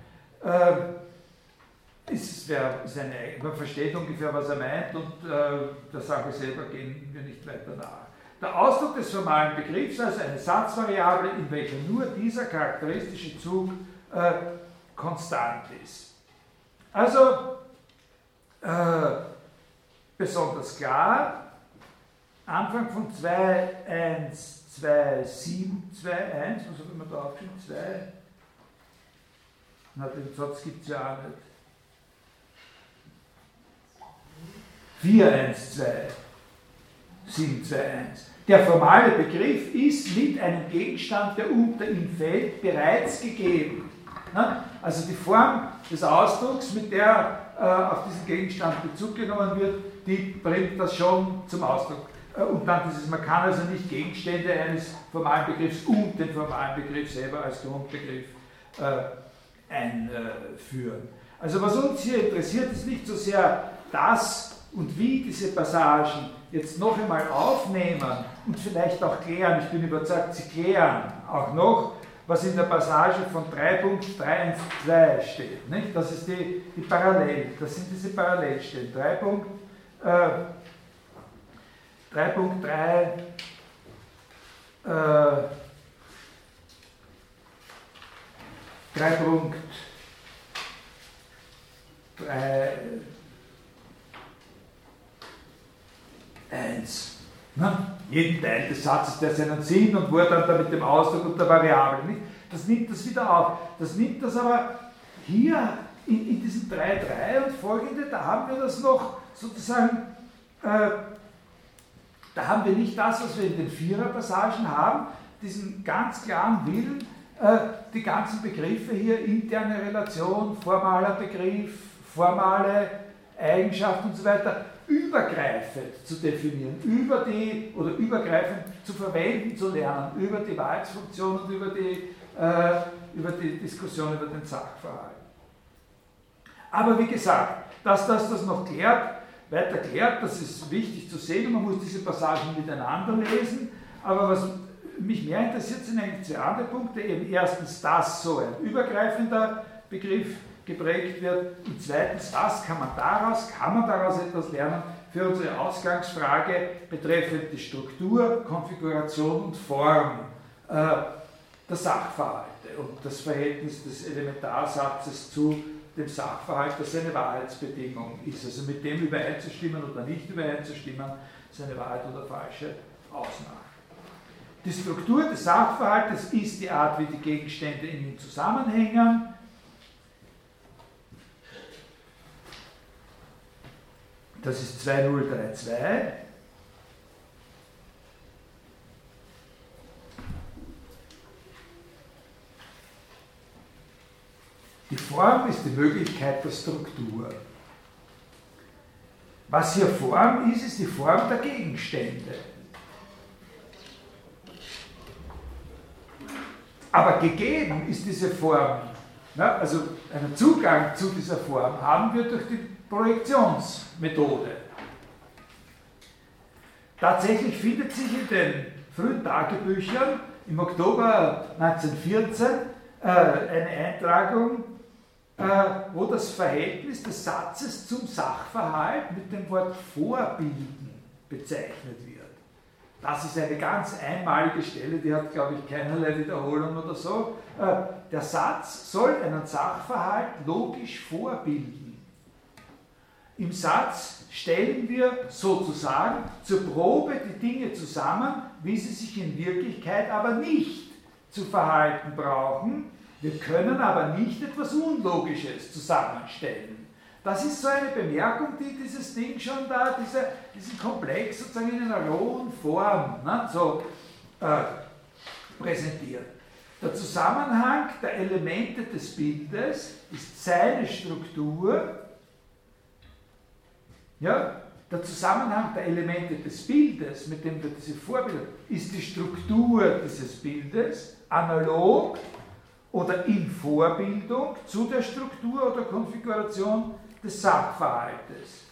Speaker 1: Äh, ist, ist eine, man versteht ungefähr, was er meint und äh, der Sache selber gehen wir nicht weiter nach. Der Ausdruck des formalen Begriffs als eine Satzvariable, in welcher nur dieser charakteristische Zug äh, konstant ist. Also, äh, besonders klar, Anfang von 2, 1, 2, 7, 2, 1, was habe ich da aufgeschrieben? 2, na, den Satz gibt es ja auch nicht. 4, 1, 2, 7, 2, 1. Der formale Begriff ist mit einem Gegenstand, der unter ihm fällt, bereits gegeben. Also die Form des Ausdrucks, mit der äh, auf diesen Gegenstand Bezug genommen wird, die bringt das schon zum Ausdruck. Äh, und dann dieses, man kann also nicht Gegenstände eines formalen Begriffs und den formalen Begriff selber als Grundbegriff äh, einführen. Also was uns hier interessiert, ist nicht so sehr das, und wie diese Passagen jetzt noch einmal aufnehmen und vielleicht auch klären, ich bin überzeugt, sie klären auch noch, was in der Passage von 3.312 steht. Nicht? Das ist die, die Parallel, das sind diese Parallelstellen. 3.3 äh, 3.3 äh, 3.3 eins. Ne? Jeden Teil des Satzes, der seinen Sinn und wo er dann da mit dem Ausdruck und der Variable nicht. Das nimmt das wieder auf. Das nimmt das aber hier in, in diesem 3.3 und folgende, da haben wir das noch sozusagen, äh, da haben wir nicht das, was wir in den Vierer-Passagen haben, diesen ganz klaren Willen, äh, die ganzen Begriffe hier, interne Relation, formaler Begriff, formale Eigenschaft und so weiter, übergreifend zu definieren, über die oder übergreifend zu verwenden zu lernen, über die Wahrheitsfunktion und über die, äh, über die Diskussion über den Sachverhalt. Aber wie gesagt, dass das das noch klärt, weiter klärt, das ist wichtig zu sehen, man muss diese Passagen miteinander lesen, aber was mich mehr interessiert, sind eigentlich zwei andere Punkte. Eben erstens, dass so ein übergreifender Begriff geprägt wird. Und zweitens, was kann man daraus, kann man daraus etwas lernen für unsere Ausgangsfrage betreffend die Struktur, Konfiguration und Form äh, der Sachverhalte und das Verhältnis des Elementarsatzes zu dem Sachverhalt, das eine Wahrheitsbedingung ist. Also mit dem übereinzustimmen oder nicht übereinzustimmen, ist eine Wahrheit oder falsche Ausnahme. Die Struktur des Sachverhaltes ist die Art, wie die Gegenstände in ihm zusammenhängen. Das ist 2032. Die Form ist die Möglichkeit der Struktur. Was hier Form ist, ist die Form der Gegenstände. Aber gegeben ist diese Form. Ne? Also einen Zugang zu dieser Form haben wir durch die Projektionsmethode. Tatsächlich findet sich in den frühen Tagebüchern im Oktober 1914 äh, eine Eintragung, äh, wo das Verhältnis des Satzes zum Sachverhalt mit dem Wort vorbilden bezeichnet wird. Das ist eine ganz einmalige Stelle, die hat, glaube ich, keinerlei Wiederholung oder so. Äh, der Satz soll einen Sachverhalt logisch vorbilden. Im Satz stellen wir sozusagen zur Probe die Dinge zusammen, wie sie sich in Wirklichkeit aber nicht zu verhalten brauchen. Wir können aber nicht etwas Unlogisches zusammenstellen. Das ist so eine Bemerkung, die dieses Ding schon da, diese, diesen Komplex sozusagen in einer rohen Form ne, so äh, präsentiert. Der Zusammenhang der Elemente des Bildes ist seine Struktur. Ja, der Zusammenhang der Elemente des Bildes, mit dem wir diese Vorbilder, ist die Struktur dieses Bildes, analog oder in Vorbildung zu der Struktur oder Konfiguration des Sachverhaltes.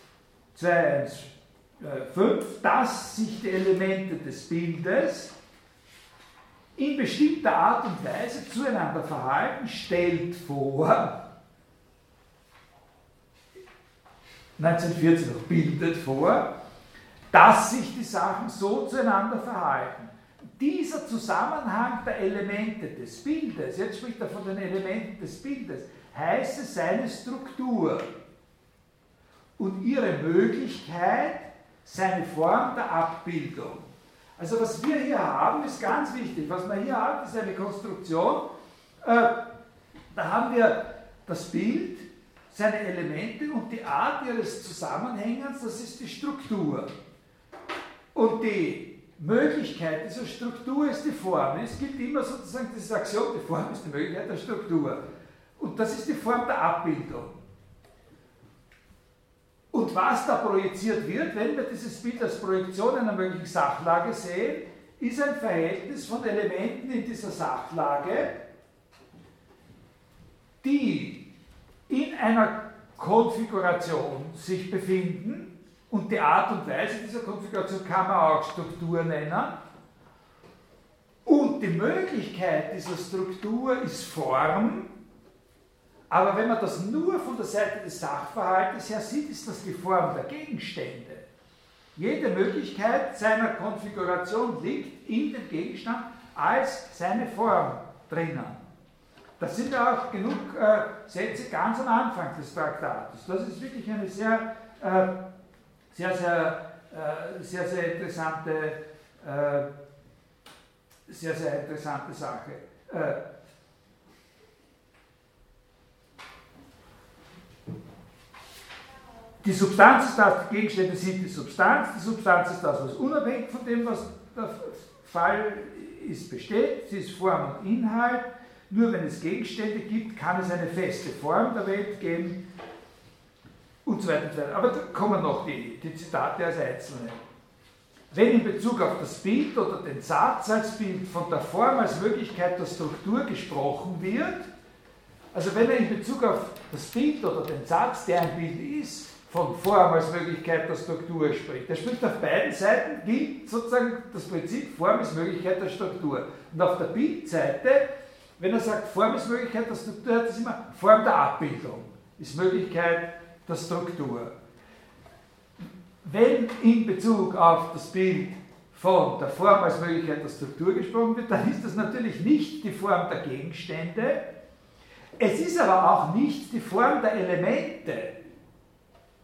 Speaker 1: 2.1.5, dass sich die Elemente des Bildes in bestimmter Art und Weise zueinander verhalten, stellt vor, 1914 noch bildet vor, dass sich die Sachen so zueinander verhalten. Dieser Zusammenhang der Elemente des Bildes, jetzt spricht er von den Elementen des Bildes, heißt es seine Struktur und ihre Möglichkeit, seine Form der Abbildung. Also was wir hier haben, ist ganz wichtig. Was wir hier haben, ist eine Konstruktion. Äh, da haben wir das Bild, seine Elemente und die Art ihres Zusammenhängens, das ist die Struktur. Und die Möglichkeit dieser Struktur ist die Form. Es gibt immer sozusagen dieses Axiom, die Form ist die Möglichkeit der Struktur. Und das ist die Form der Abbildung. Und was da projiziert wird, wenn wir dieses Bild als Projektion einer möglichen Sachlage sehen, ist ein Verhältnis von Elementen in dieser Sachlage, die in einer Konfiguration sich befinden und die Art und Weise dieser Konfiguration kann man auch Struktur nennen. Und die Möglichkeit dieser Struktur ist Form, aber wenn man das nur von der Seite des Sachverhaltes her sieht, ist das die Form der Gegenstände. Jede Möglichkeit seiner Konfiguration liegt in dem Gegenstand als seine Form drinnen. Das sind ja auch genug äh, Sätze ganz am Anfang des Traktates. Das ist wirklich eine sehr, äh, sehr, sehr, äh, sehr, sehr interessante, äh, sehr, sehr interessante Sache. Äh, Die Substanz ist das, die Gegenstände sind die Substanz, die Substanz ist das, was unabhängig von dem, was der Fall ist, besteht, sie ist Form und Inhalt. Nur wenn es Gegenstände gibt, kann es eine feste Form der Welt geben und so weiter und so weiter. Aber da kommen noch die, die Zitate als Einzelne. Wenn in Bezug auf das Bild oder den Satz als Bild von der Form als Möglichkeit der Struktur gesprochen wird, also wenn er in Bezug auf das Bild oder den Satz, der ein Bild ist, von Form als Möglichkeit der Struktur spricht. Er spricht auf beiden Seiten, gilt sozusagen das Prinzip Form ist Möglichkeit der Struktur. Und auf der Bildseite, wenn er sagt Form ist Möglichkeit der Struktur, hat es immer Form der Abbildung, ist Möglichkeit der Struktur. Wenn in Bezug auf das Bild von der Form als Möglichkeit der Struktur gesprochen wird, dann ist das natürlich nicht die Form der Gegenstände, es ist aber auch nicht die Form der Elemente,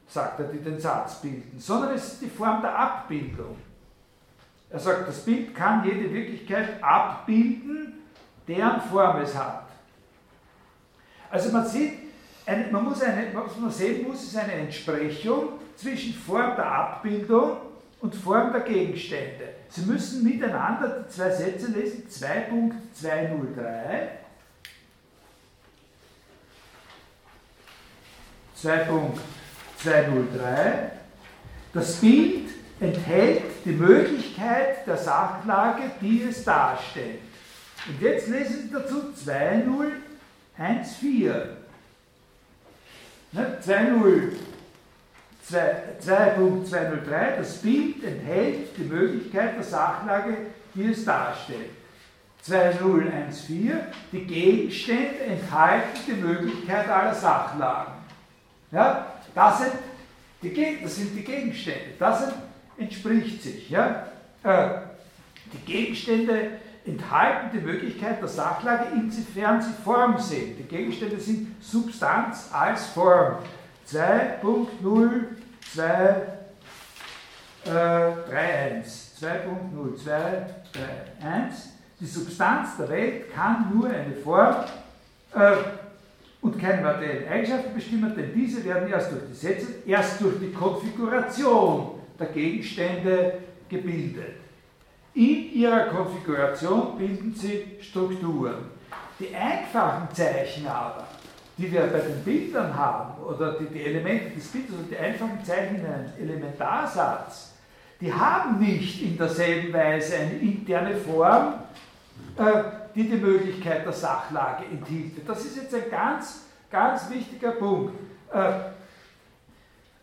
Speaker 1: sagt er, die den Satz bilden, sondern es ist die Form der Abbildung. Er sagt, das Bild kann jede Wirklichkeit abbilden, deren Form es hat. Also man sieht, eine, man muss eine, was man sehen muss, ist eine Entsprechung zwischen Form der Abbildung und Form der Gegenstände. Sie müssen miteinander die zwei Sätze lesen, 2.203 2.203. Das Bild enthält die Möglichkeit der Sachlage, die es darstellt. Und jetzt lesen Sie dazu 2014. 2.203, das Bild enthält die Möglichkeit der Sachlage, die es darstellt. 2014, die Gegenstände enthalten die Möglichkeit aller Sachlagen. Ja, das, sind die, das sind die Gegenstände, das entspricht sich. Ja? Äh, die Gegenstände enthalten die Möglichkeit der Sachlage, insofern sie Form sind. Die Gegenstände sind Substanz als Form. 2.0231. Äh, 2.0231. Die Substanz der Welt kann nur eine Form äh, und keine materiellen Eigenschaften bestimmen, denn diese werden erst durch die Sätze, erst durch die Konfiguration der Gegenstände gebildet. In ihrer Konfiguration bilden sie Strukturen. Die einfachen Zeichen aber, die wir bei den Bildern haben, oder die, die Elemente des Bildes und die einfachen Zeichen in einem Elementarsatz, die haben nicht in derselben Weise eine interne Form, äh, die die Möglichkeit der Sachlage enthielt. Das ist jetzt ein ganz, ganz wichtiger Punkt. Äh,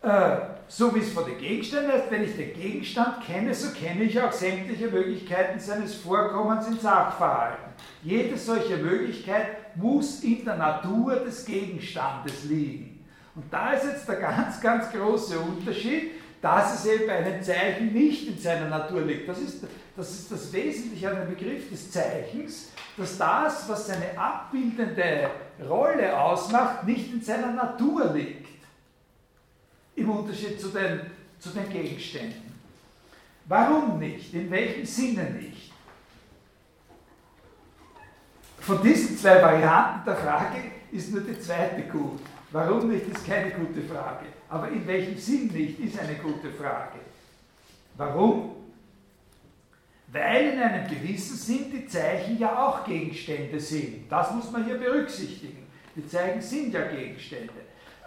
Speaker 1: äh, so wie es von den Gegenständen heißt, wenn ich den Gegenstand kenne, so kenne ich auch sämtliche Möglichkeiten seines Vorkommens in Sachverhalten. Jede solche Möglichkeit muss in der Natur des Gegenstandes liegen. Und da ist jetzt der ganz, ganz große Unterschied, dass es eben bei einem Zeichen nicht in seiner Natur liegt. Das ist das, ist das Wesentliche an dem Begriff des Zeichens, dass das, was seine abbildende Rolle ausmacht, nicht in seiner Natur liegt. Im Unterschied zu den, zu den Gegenständen. Warum nicht? In welchem Sinne nicht? Von diesen zwei Varianten der Frage ist nur die zweite gut. Warum nicht, ist keine gute Frage. Aber in welchem Sinn nicht, ist eine gute Frage. Warum? Weil in einem gewissen Sinn die Zeichen ja auch Gegenstände sind. Das muss man hier berücksichtigen. Die Zeichen sind ja Gegenstände.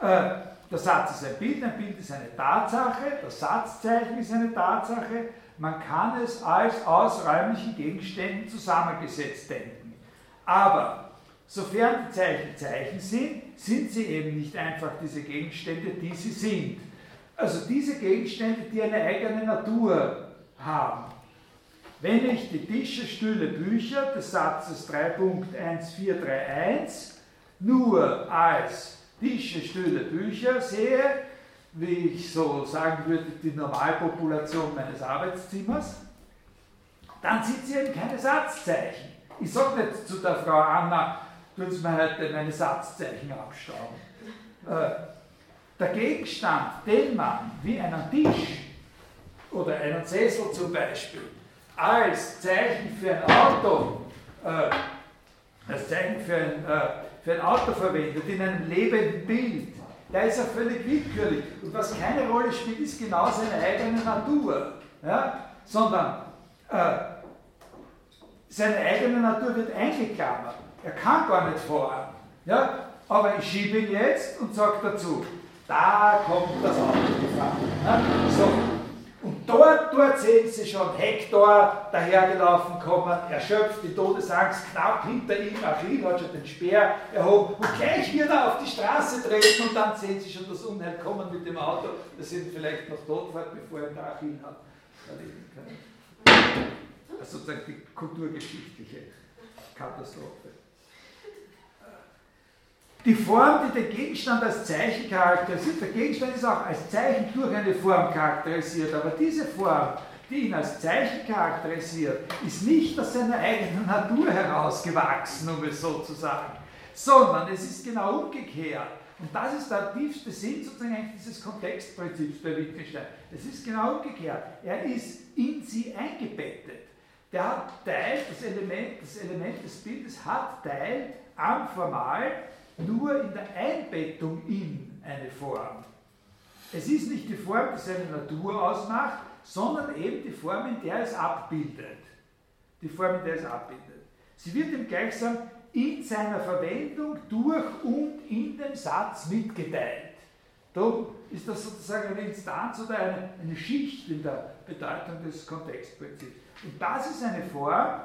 Speaker 1: Äh, der Satz ist ein Bild, ein Bild ist eine Tatsache, das Satzzeichen ist eine Tatsache. Man kann es als aus räumlichen Gegenständen zusammengesetzt denken. Aber sofern die Zeichen Zeichen sind, sind sie eben nicht einfach diese Gegenstände, die sie sind. Also diese Gegenstände, die eine eigene Natur haben. Wenn ich die Tische, Stühle, Bücher des Satzes 3.1431 nur als Tische, Stühle, Bücher sehe, wie ich so sagen würde, die Normalpopulation meines Arbeitszimmers, dann sind sie eben keine Satzzeichen. Ich sage nicht zu der Frau Anna, tun Sie mir heute meine Satzzeichen abstauben. Äh, der Gegenstand, den man wie einen Tisch oder einen Sessel zum Beispiel als Zeichen für ein Auto, äh, als Zeichen für ein, äh, für ein Auto verwendet, in einem lebenden Bild, der ist ja völlig willkürlich. Und was keine Rolle spielt, ist genau seine eigene Natur. Ja? Sondern äh, seine eigene Natur wird eingeklammert. Er kann gar nicht fahren. Ja? Aber ich schiebe ihn jetzt und sage dazu, da kommt das Auto gefahren. Ja? So, und dort, dort sehen Sie schon Hektor dahergelaufen kommen, erschöpft, die Todesangst, knapp hinter ihm, Achille hat schon den Speer erhoben und gleich wird er auf die Straße treten und dann sehen Sie schon das Unheil kommen mit dem Auto, das ihn vielleicht noch tot fährt, bevor er der Achille hat erleben können. Also sozusagen die kulturgeschichtliche Katastrophe. Die Form, die den Gegenstand als Zeichen charakterisiert, der Gegenstand ist auch als Zeichen durch eine Form charakterisiert, aber diese Form, die ihn als Zeichen charakterisiert, ist nicht aus seiner eigenen Natur herausgewachsen, um es so zu sagen, sondern es ist genau umgekehrt. Und das ist der tiefste Sinn sozusagen dieses Kontextprinzips bei Wittgenstein. Es ist genau umgekehrt. Er ist in sie eingebettet. Der hat Teil, das Element, das Element des Bildes hat Teil am Formal nur in der Einbettung in eine Form. Es ist nicht die Form, die seine Natur ausmacht, sondern eben die Form, in der es abbildet. Die Form, in der es abbildet. Sie wird ihm gleichsam in seiner Verwendung durch und in dem Satz mitgeteilt. Darum ist das sozusagen eine Instanz oder eine, eine Schicht in der Bedeutung des Kontextprinzips. Und das ist eine Form,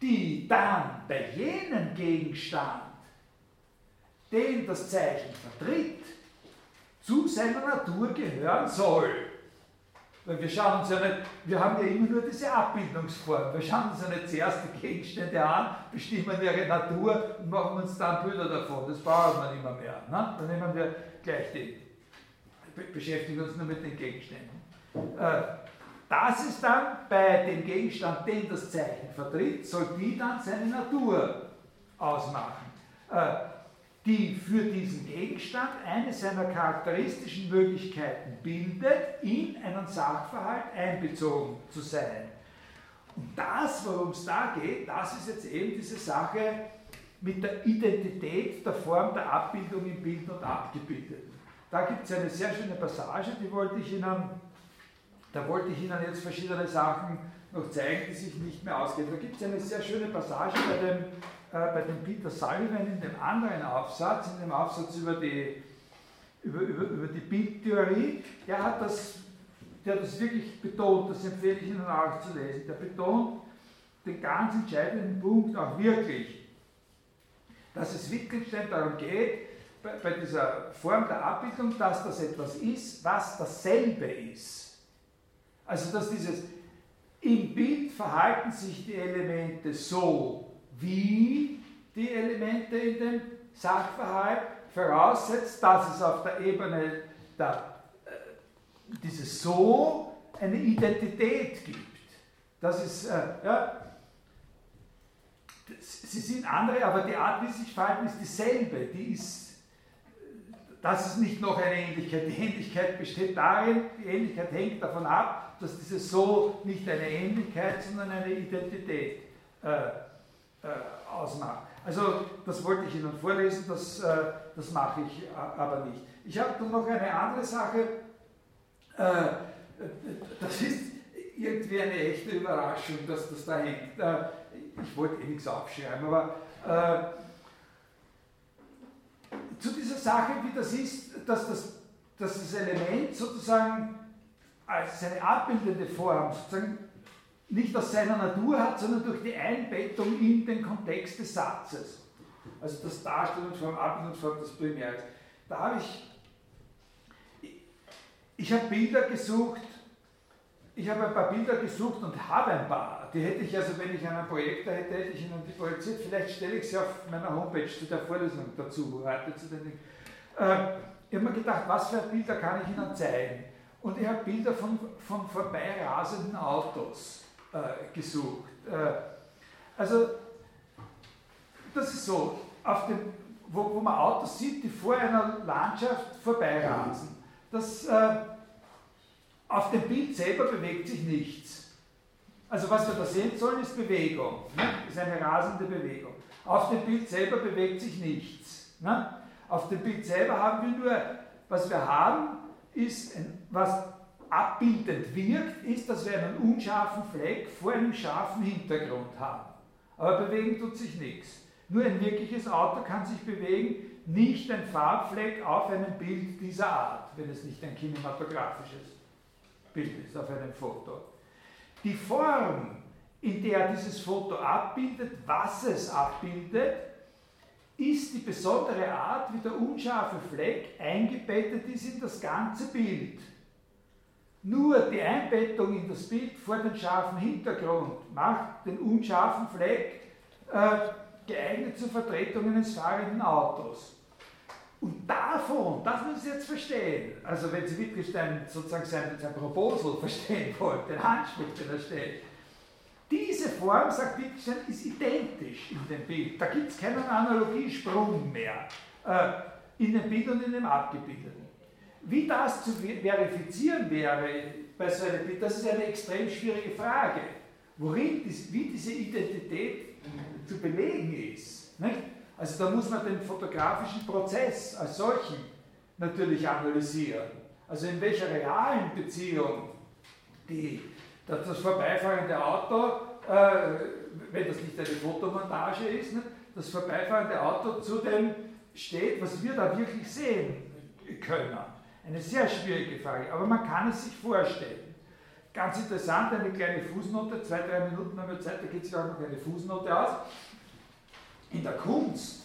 Speaker 1: die dann bei jenem Gegenstand, den das Zeichen vertritt, zu seiner Natur gehören soll. Weil wir schauen uns ja nicht, wir haben ja immer nur diese Abbildungsform. Wir schauen uns ja nicht zuerst die Gegenstände an, bestimmen ihre Natur und machen uns dann Bilder davon. Das brauchen wir nicht mehr. Ne? Dann nehmen wir gleich die, beschäftigen uns nur mit den Gegenständen. Äh, das ist dann bei dem Gegenstand, den das Zeichen vertritt, soll die dann seine Natur ausmachen. Die für diesen Gegenstand eine seiner charakteristischen Möglichkeiten bildet, in einen Sachverhalt einbezogen zu sein. Und das, worum es da geht, das ist jetzt eben diese Sache mit der Identität der Form der Abbildung im Bild und Abgebildeten. Da gibt es eine sehr schöne Passage, die wollte ich Ihnen, da wollte ich Ihnen jetzt verschiedene Sachen noch zeigen, die sich nicht mehr ausgehen. Da gibt es eine sehr schöne Passage bei dem bei dem Peter Sullivan in dem anderen Aufsatz, in dem Aufsatz über die, über, über, über die Bildtheorie, der hat das, der hat das wirklich betont, das empfehle ich Ihnen auch zu lesen. Der betont den ganz entscheidenden Punkt auch wirklich, dass es Wittgenstein darum geht, bei, bei dieser Form der Abbildung, dass das etwas ist, was dasselbe ist. Also dass dieses im Bild verhalten sich die Elemente so, wie die Elemente in dem Sachverhalt voraussetzt, dass es auf der Ebene der, äh, dieses So eine Identität gibt. Das ist, äh, ja, sie sind andere, aber die Art, wie sie sich verhalten, ist dieselbe. Die ist, das ist nicht noch eine Ähnlichkeit. Die Ähnlichkeit besteht darin, die Ähnlichkeit hängt davon ab, dass dieses So nicht eine Ähnlichkeit, sondern eine Identität äh, äh, ausmacht. Also das wollte ich Ihnen vorlesen, das, äh, das mache ich aber nicht. Ich habe dann noch eine andere Sache, äh, das ist irgendwie eine echte Überraschung, dass das da hängt. Äh, ich wollte eh nichts aufschreiben, aber äh, zu dieser Sache, wie das ist, dass das, dass das Element sozusagen als seine abbildende Form sozusagen nicht aus seiner Natur hat, sondern durch die Einbettung in den Kontext des Satzes. Also das Darstellungsform, Abbildungsform, das Primär. Da habe ich, ich, habe Bilder gesucht, ich habe ein paar Bilder gesucht und habe ein paar. Die hätte ich also, wenn ich einen Projektor hätte, hätte ich Ihnen die projiziert. Vielleicht stelle ich sie auf meiner Homepage zu der Vorlesung dazu, heute zu den äh, Ich habe mir gedacht, was für Bilder kann ich Ihnen zeigen? Und ich habe Bilder von, von vorbeirasenden Autos äh, gesucht. Äh, also, das ist so, auf dem, wo, wo man Autos sieht, die vor einer Landschaft vorbeirasen. Das, äh, auf dem Bild selber bewegt sich nichts. Also was wir da sehen sollen, ist Bewegung. Ne? Ist eine rasende Bewegung. Auf dem Bild selber bewegt sich nichts. Ne? Auf dem Bild selber haben wir nur, was wir haben, ist, ein, was abbildend wirkt, ist, dass wir einen unscharfen Fleck vor einem scharfen Hintergrund haben. Aber bewegen tut sich nichts. Nur ein wirkliches Auto kann sich bewegen, nicht ein Farbfleck auf einem Bild dieser Art, wenn es nicht ein kinematografisches Bild ist, auf einem Foto. Die Form, in der dieses Foto abbildet, was es abbildet, ist die besondere Art, wie der unscharfe Fleck eingebettet ist in das ganze Bild. Nur die Einbettung in das Bild vor den scharfen Hintergrund macht den unscharfen Fleck äh, geeignet zur Vertretung eines fahrenden Autos. Und davon, das müssen Sie jetzt verstehen, also wenn Sie Wittgenstein sozusagen sein, sein Proposal verstehen wollen, den Handschrift, den er stellt, diese Form, sagt Wittgenstein, ist identisch in dem Bild. Da gibt es keinen Analogiesprung mehr äh, in dem Bild und in dem Abgebildeten. Wie das zu verifizieren wäre bei so einem Bild, das ist eine extrem schwierige Frage. Worin, wie diese Identität zu belegen ist. Nicht? Also da muss man den fotografischen Prozess als solchen natürlich analysieren. Also in welcher realen Beziehung die, das vorbeifahrende Auto, äh, wenn das nicht eine Fotomontage ist, nicht? das vorbeifahrende Auto zu dem steht, was wir da wirklich sehen können. Eine sehr schwierige Frage, aber man kann es sich vorstellen. Ganz interessant, eine kleine Fußnote, zwei, drei Minuten haben wir Zeit, da geht sich auch noch eine Fußnote aus. In der Kunst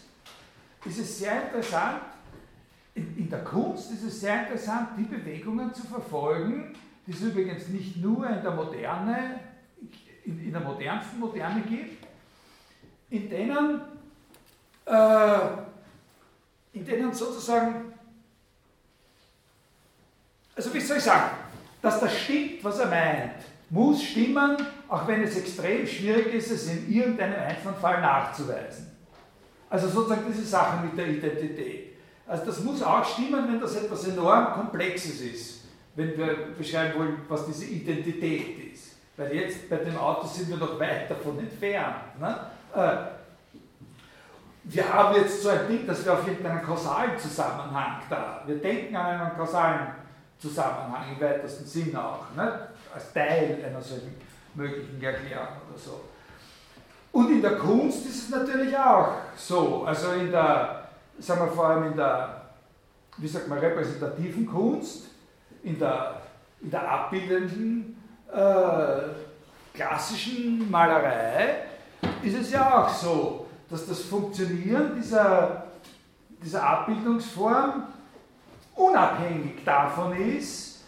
Speaker 1: ist es sehr interessant, in, der Kunst ist es sehr interessant, die Bewegungen zu verfolgen, die es übrigens nicht nur in der Moderne, in, in der modernsten Moderne gibt, in denen, äh, in denen sozusagen, also wie soll ich sagen, dass das stimmt, was er meint, muss stimmen, auch wenn es extrem schwierig ist, es in irgendeinem einzelnen Fall nachzuweisen. Also sozusagen diese Sache mit der Identität. Also das muss auch stimmen, wenn das etwas enorm Komplexes ist, wenn wir beschreiben wollen, was diese Identität ist. Weil jetzt bei dem Auto sind wir noch weit davon entfernt. Ne? Äh, wir haben jetzt so ein Ding, dass wir auf irgendeinen kausalen Zusammenhang da, wir denken an einen kausalen Zusammenhang im weitesten Sinn auch, ne? als Teil einer solchen möglichen Erklärung oder so. Und in der Kunst ist es natürlich auch so, also in der, sagen wir vor allem in der, wie sagt man, repräsentativen Kunst, in der, in der abbildenden äh, klassischen Malerei ist es ja auch so, dass das Funktionieren dieser, dieser Abbildungsform unabhängig davon ist,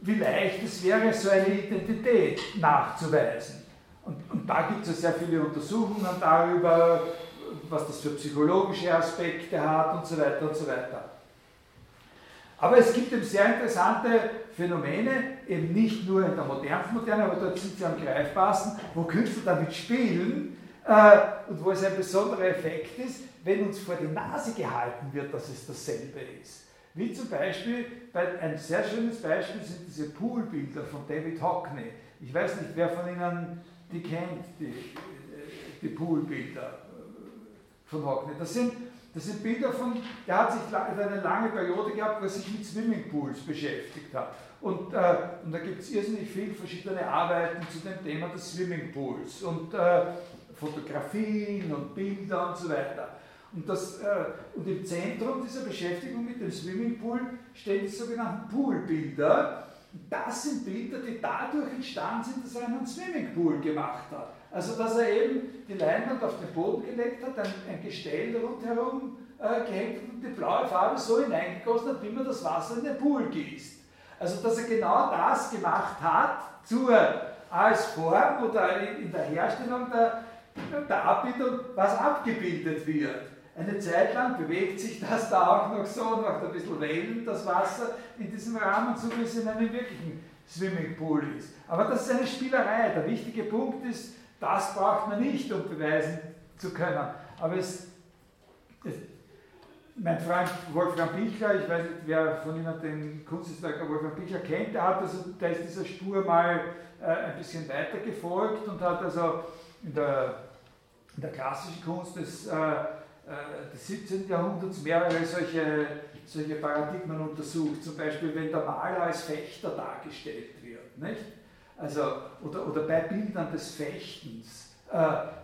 Speaker 1: wie leicht es wäre, so eine Identität nachzuweisen. Und, und da gibt es sehr viele Untersuchungen darüber, was das für psychologische Aspekte hat und so weiter und so weiter. Aber es gibt eben sehr interessante Phänomene, eben nicht nur in der modernen Moderne, aber dort sind sie am greifbarsten, wo Künstler damit spielen äh, und wo es ein besonderer Effekt ist, wenn uns vor die Nase gehalten wird, dass es dasselbe ist. Wie zum Beispiel, bei, ein sehr schönes Beispiel sind diese Poolbilder von David Hockney. Ich weiß nicht, wer von Ihnen die kennt, die, die Poolbilder von Hockney. Das sind, das sind Bilder von, der hat sich eine lange Periode gehabt, wo er sich mit Swimmingpools beschäftigt hat. Und, äh, und da gibt es irrsinnig viele verschiedene Arbeiten zu dem Thema des Swimmingpools und äh, Fotografien und Bilder und so weiter. Und, das, äh, und im Zentrum dieser Beschäftigung mit dem Swimmingpool stehen die sogenannten Poolbilder. Das sind Bilder, die dadurch entstanden sind, dass er einen Swimmingpool gemacht hat. Also dass er eben die Leinwand auf den Boden gelegt hat, ein, ein Gestell rundherum äh, gehängt und die blaue Farbe so hineingegossen hat, wie man das Wasser in den Pool gießt. Also dass er genau das gemacht hat zur, als Form oder in der Herstellung der, der Abbildung, was abgebildet wird. Eine Zeit lang bewegt sich das da auch noch so, macht ein bisschen Wellen, das Wasser in diesem Rahmen, so wie es in einem wirklichen Swimmingpool ist. Aber das ist eine Spielerei. Der wichtige Punkt ist, das braucht man nicht, um beweisen zu können. Aber es, es mein Freund Wolfgang Pichler, ich weiß nicht, wer von Ihnen den Kunsthistoriker Wolfgang Pichler kennt, der, hat also, der ist dieser Spur mal äh, ein bisschen weiter gefolgt und hat also in der, in der klassischen Kunst äh, äh des 17. Jahrhunderts mehrere solche, solche Paradigmen untersucht. Zum Beispiel, wenn der Maler als Fechter dargestellt wird. Nicht? Also, oder, oder bei Bildern des Fechtens äh,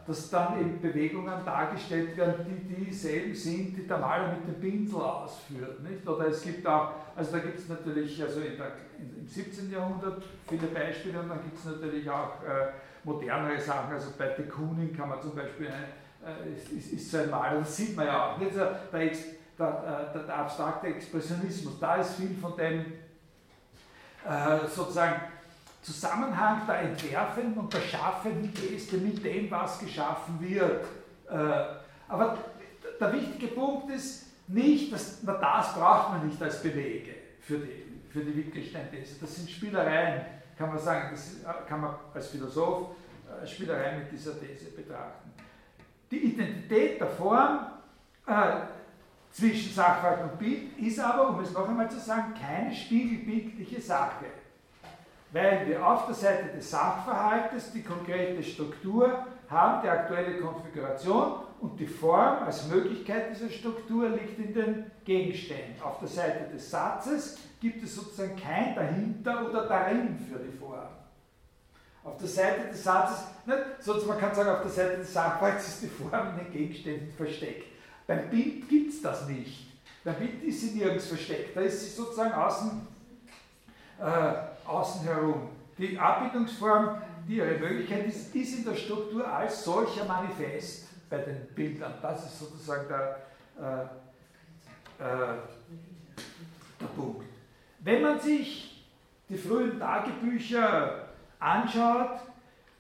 Speaker 1: dass dann eben Bewegungen dargestellt werden, die dieselben sind, die der Maler mit dem Pinsel ausführt. Nicht? Oder es gibt auch, also da gibt es natürlich also in der, in, im 17. Jahrhundert viele Beispiele und dann gibt es natürlich auch äh, modernere Sachen. Also bei de Kooning kann man zum Beispiel, äh, ist, ist, ist, so ein Maler, das sieht man ja auch. Nicht? Der, der, der, der, abstrakte Expressionismus, da ist viel von dem äh, sozusagen Zusammenhang der entwerfenden und der schaffenden Geste mit dem, was geschaffen wird. Äh, aber der wichtige Punkt ist nicht, dass na, das braucht man nicht als Belege für die, für die Wittgenstein-These. Das sind Spielereien, kann man sagen, das kann man als Philosoph äh, Spielereien mit dieser These betrachten. Die Identität der Form äh, zwischen Sachverhalt und Bild ist aber, um es noch einmal zu sagen, keine spiegelbildliche Sache weil wir auf der Seite des Sachverhaltes die konkrete Struktur haben, die aktuelle Konfiguration und die Form als Möglichkeit dieser Struktur liegt in den Gegenständen. Auf der Seite des Satzes gibt es sozusagen kein dahinter oder darin für die Form. Auf der Seite des Satzes, nicht, sonst man kann sagen, auf der Seite des Sachverhalts ist die Form in den Gegenständen versteckt. Beim Bild gibt es das nicht. Beim Bild ist sie nirgends versteckt, da ist sie sozusagen außen, äh, außen herum. Die Abbildungsform, die ihre Möglichkeit ist, ist in der Struktur als solcher manifest bei den Bildern. Das ist sozusagen der, äh, äh, der Punkt. Wenn man sich die frühen Tagebücher anschaut,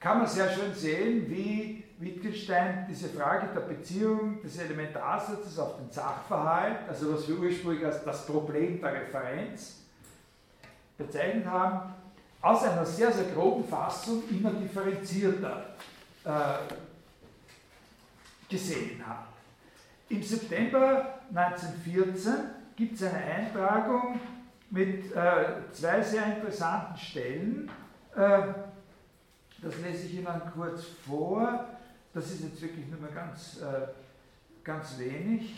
Speaker 1: kann man sehr schön sehen, wie Wittgenstein diese Frage der Beziehung des Elementarsatzes auf den Sachverhalt, also was wir ursprünglich als das Problem der Referenz bezeichnet haben, aus einer sehr, sehr groben Fassung immer differenzierter äh, gesehen hat. Im September 1914 gibt es eine Eintragung mit äh, zwei sehr interessanten Stellen. Äh, das lese ich Ihnen kurz vor. Das ist jetzt wirklich nur mal ganz, äh, ganz wenig.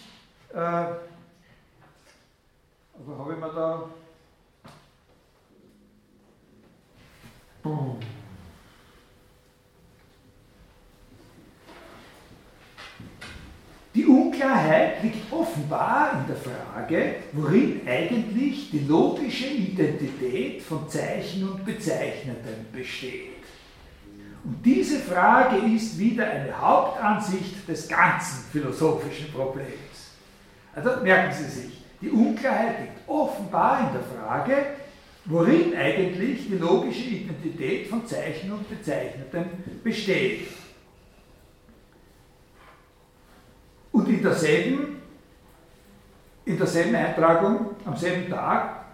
Speaker 1: Äh, aber habe ich mir da. Boom. Die Unklarheit liegt offenbar in der Frage, worin eigentlich die logische Identität von Zeichen und Bezeichneten besteht. Und diese Frage ist wieder eine Hauptansicht des ganzen philosophischen Problems. Also merken Sie sich, die Unklarheit liegt offenbar in der Frage, worin eigentlich die logische Identität von Zeichen und Bezeichneten besteht. Und in derselben, in derselben Eintragung, am selben Tag,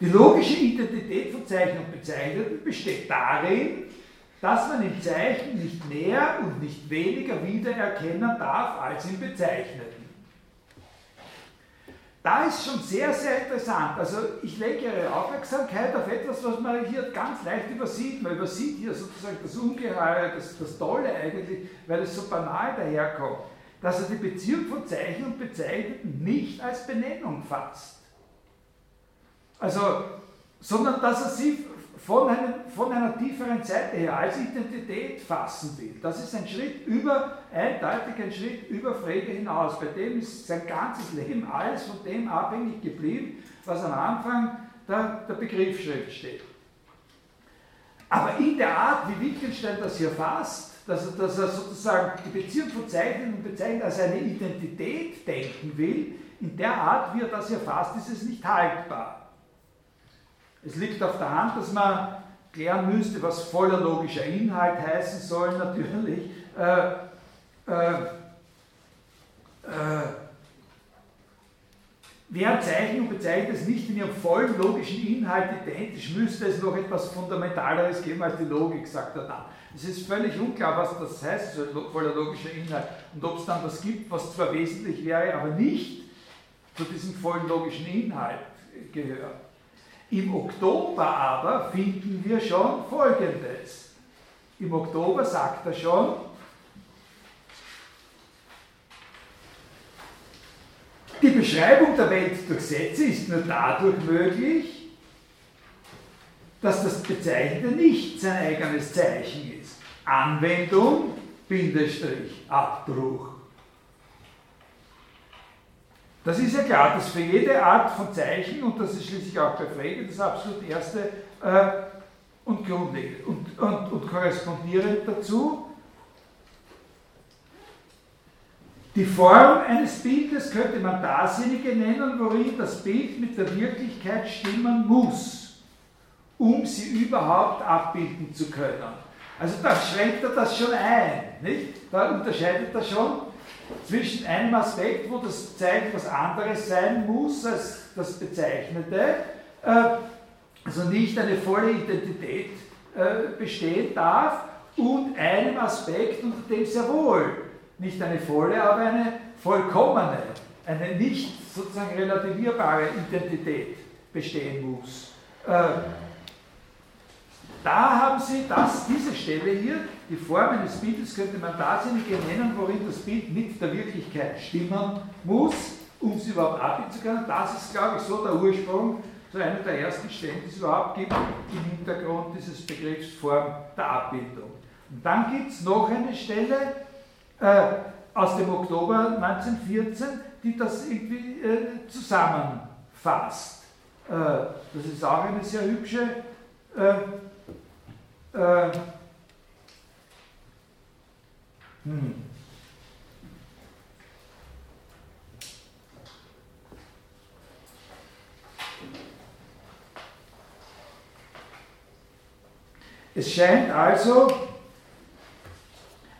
Speaker 1: die logische Identität von Zeichen und Bezeichneten besteht darin, dass man im Zeichen nicht mehr und nicht weniger wiedererkennen darf als im Bezeichneten. Da ist schon sehr, sehr interessant. Also ich lege Ihre Aufmerksamkeit auf etwas, was man hier ganz leicht übersieht. Man übersieht hier sozusagen das Ungeheure, das, das Tolle eigentlich, weil es so banal daherkommt, dass er die Beziehung von Zeichen und Bezeichneten nicht als Benennung fasst. Also, sondern dass er sie von, einem, von einer tieferen Seite her als Identität fassen will. Das ist ein Schritt über, eindeutig ein Schritt über Frege hinaus. Bei dem ist sein ganzes Leben alles von dem abhängig geblieben, was am Anfang der, der Begriffsschrift steht. Aber in der Art, wie Wittgenstein das hier fasst, dass er, dass er sozusagen die Beziehung von Zeichnen und Bezeichnen als eine Identität denken will, in der Art, wie er das hier fasst, ist es nicht haltbar. Es liegt auf der Hand, dass man klären müsste, was voller logischer Inhalt heißen soll, natürlich. Äh, äh, äh, Während Zeichen und bezeichnet es nicht in ihrem vollen logischen Inhalt identisch, müsste es noch etwas Fundamentaleres geben als die Logik, sagt er dann. Es ist völlig unklar, was das heißt, so voller logischer Inhalt, und ob es dann was gibt, was zwar wesentlich wäre, aber nicht zu diesem vollen logischen Inhalt gehört. Im Oktober aber finden wir schon Folgendes. Im Oktober sagt er schon, die Beschreibung der Welt durch Sätze ist nur dadurch möglich, dass das Bezeichnete nicht sein eigenes Zeichen ist. Anwendung, Bindestrich, Abbruch. Das ist ja klar, dass für jede Art von Zeichen, und das ist schließlich auch bei Frege das absolut erste äh, und grundlegend und, und, und korrespondierend dazu, die Form eines Bildes könnte man dasjenige nennen, worin das Bild mit der Wirklichkeit stimmen muss, um sie überhaupt abbilden zu können. Also da schränkt er das schon ein, nicht? Da unterscheidet er schon zwischen einem Aspekt, wo das Zeichen was anderes sein muss als das Bezeichnete, äh, also nicht eine volle Identität äh, bestehen darf, und einem Aspekt, unter dem sehr wohl nicht eine volle, aber eine vollkommene, eine nicht sozusagen relativierbare Identität bestehen muss. Äh, da haben Sie das, diese Stelle hier, die Form eines Bildes könnte man dasjenige nennen, worin das Bild mit der Wirklichkeit stimmen muss, um es überhaupt abbilden zu können. Das ist, glaube ich, so der Ursprung, so einer der ersten Stellen, die es überhaupt gibt im Hintergrund dieses Begriffs Form der Abbildung. Und dann gibt es noch eine Stelle äh, aus dem Oktober 1914, die das irgendwie äh, zusammenfasst. Äh, das ist auch eine sehr hübsche äh, äh, hm. Es scheint also,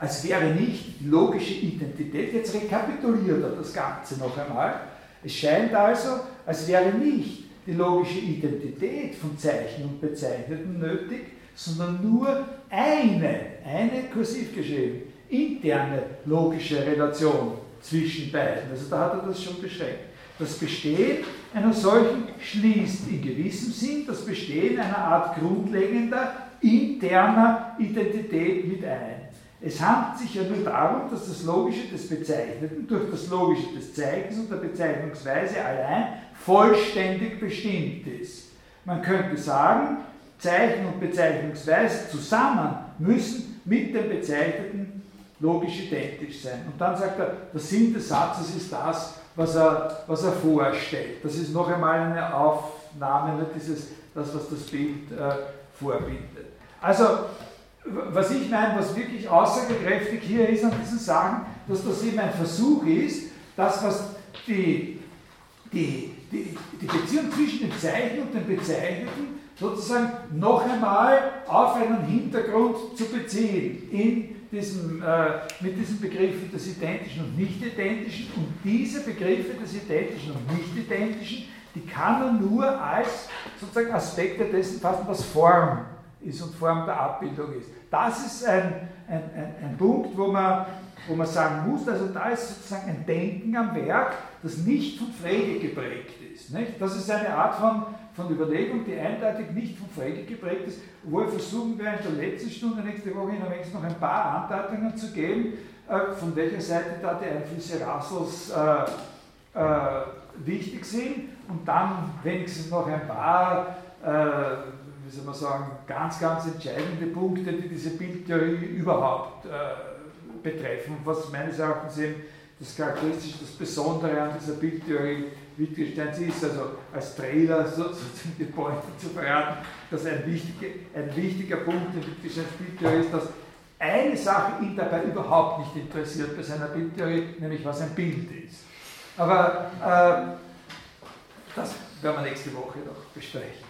Speaker 1: als wäre nicht die logische Identität, jetzt rekapituliert er das Ganze noch einmal, es scheint also, als wäre nicht die logische Identität von Zeichen und Bezeichneten nötig, sondern nur eine, eine kursiv geschrieben, interne logische Relation zwischen beiden. Also da hat er das schon beschränkt. Das Bestehen einer solchen schließt in gewissem Sinn das Bestehen einer Art grundlegender interner Identität mit ein. Es handelt sich ja nur darum, dass das Logische des Bezeichneten durch das Logische des Zeichens und der Bezeichnungsweise allein vollständig bestimmt ist. Man könnte sagen, Zeichen und Bezeichnungsweise zusammen müssen mit dem Bezeichneten logisch identisch sein. Und dann sagt er, der Sinn des Satzes ist das, was er, was er vorstellt. Das ist noch einmal eine Aufnahme, dieses, das, was das Bild äh, vorbindet. Also, was ich meine, was wirklich aussagekräftig hier ist an diesen Sachen, dass das eben ein Versuch ist, das, was die, die, die, die Beziehung zwischen dem Zeichen und dem Bezeichneten sozusagen noch einmal auf einen Hintergrund zu beziehen, in diesem, äh, mit diesen Begriffen des Identischen und Nicht-Identischen. Und diese Begriffe des Identischen und Nicht-Identischen, die kann man nur als sozusagen Aspekte dessen fassen, was Form ist und Form der Abbildung ist. Das ist ein, ein, ein, ein Punkt, wo man, wo man sagen muss, also da ist sozusagen ein Denken am Werk, das nicht von Frege geprägt ist. Nicht? Das ist eine Art von, von Überlegung, die eindeutig nicht von Frege geprägt ist, wo wir versuchen wir in der letzten Stunde nächste Woche Ihnen noch ein paar Andeutungen zu geben, äh, von welcher Seite da die Einflüsse Russells äh, äh, wichtig sind und dann wenigstens noch ein paar äh, wie soll man sagen, ganz, ganz entscheidende Punkte, die diese Bildtheorie überhaupt äh, betreffen, was meines Erachtens eben das Charakteristische, das Besondere an dieser Bildtheorie Wittgensteins ist, also als Trailer sozusagen die Pointe zu verraten, dass ein wichtiger, ein wichtiger Punkt in Wittgensteins Bildtheorie ist, dass eine Sache ihn dabei überhaupt nicht interessiert bei seiner Bildtheorie, nämlich was ein Bild ist. Aber äh, das werden wir nächste Woche noch besprechen.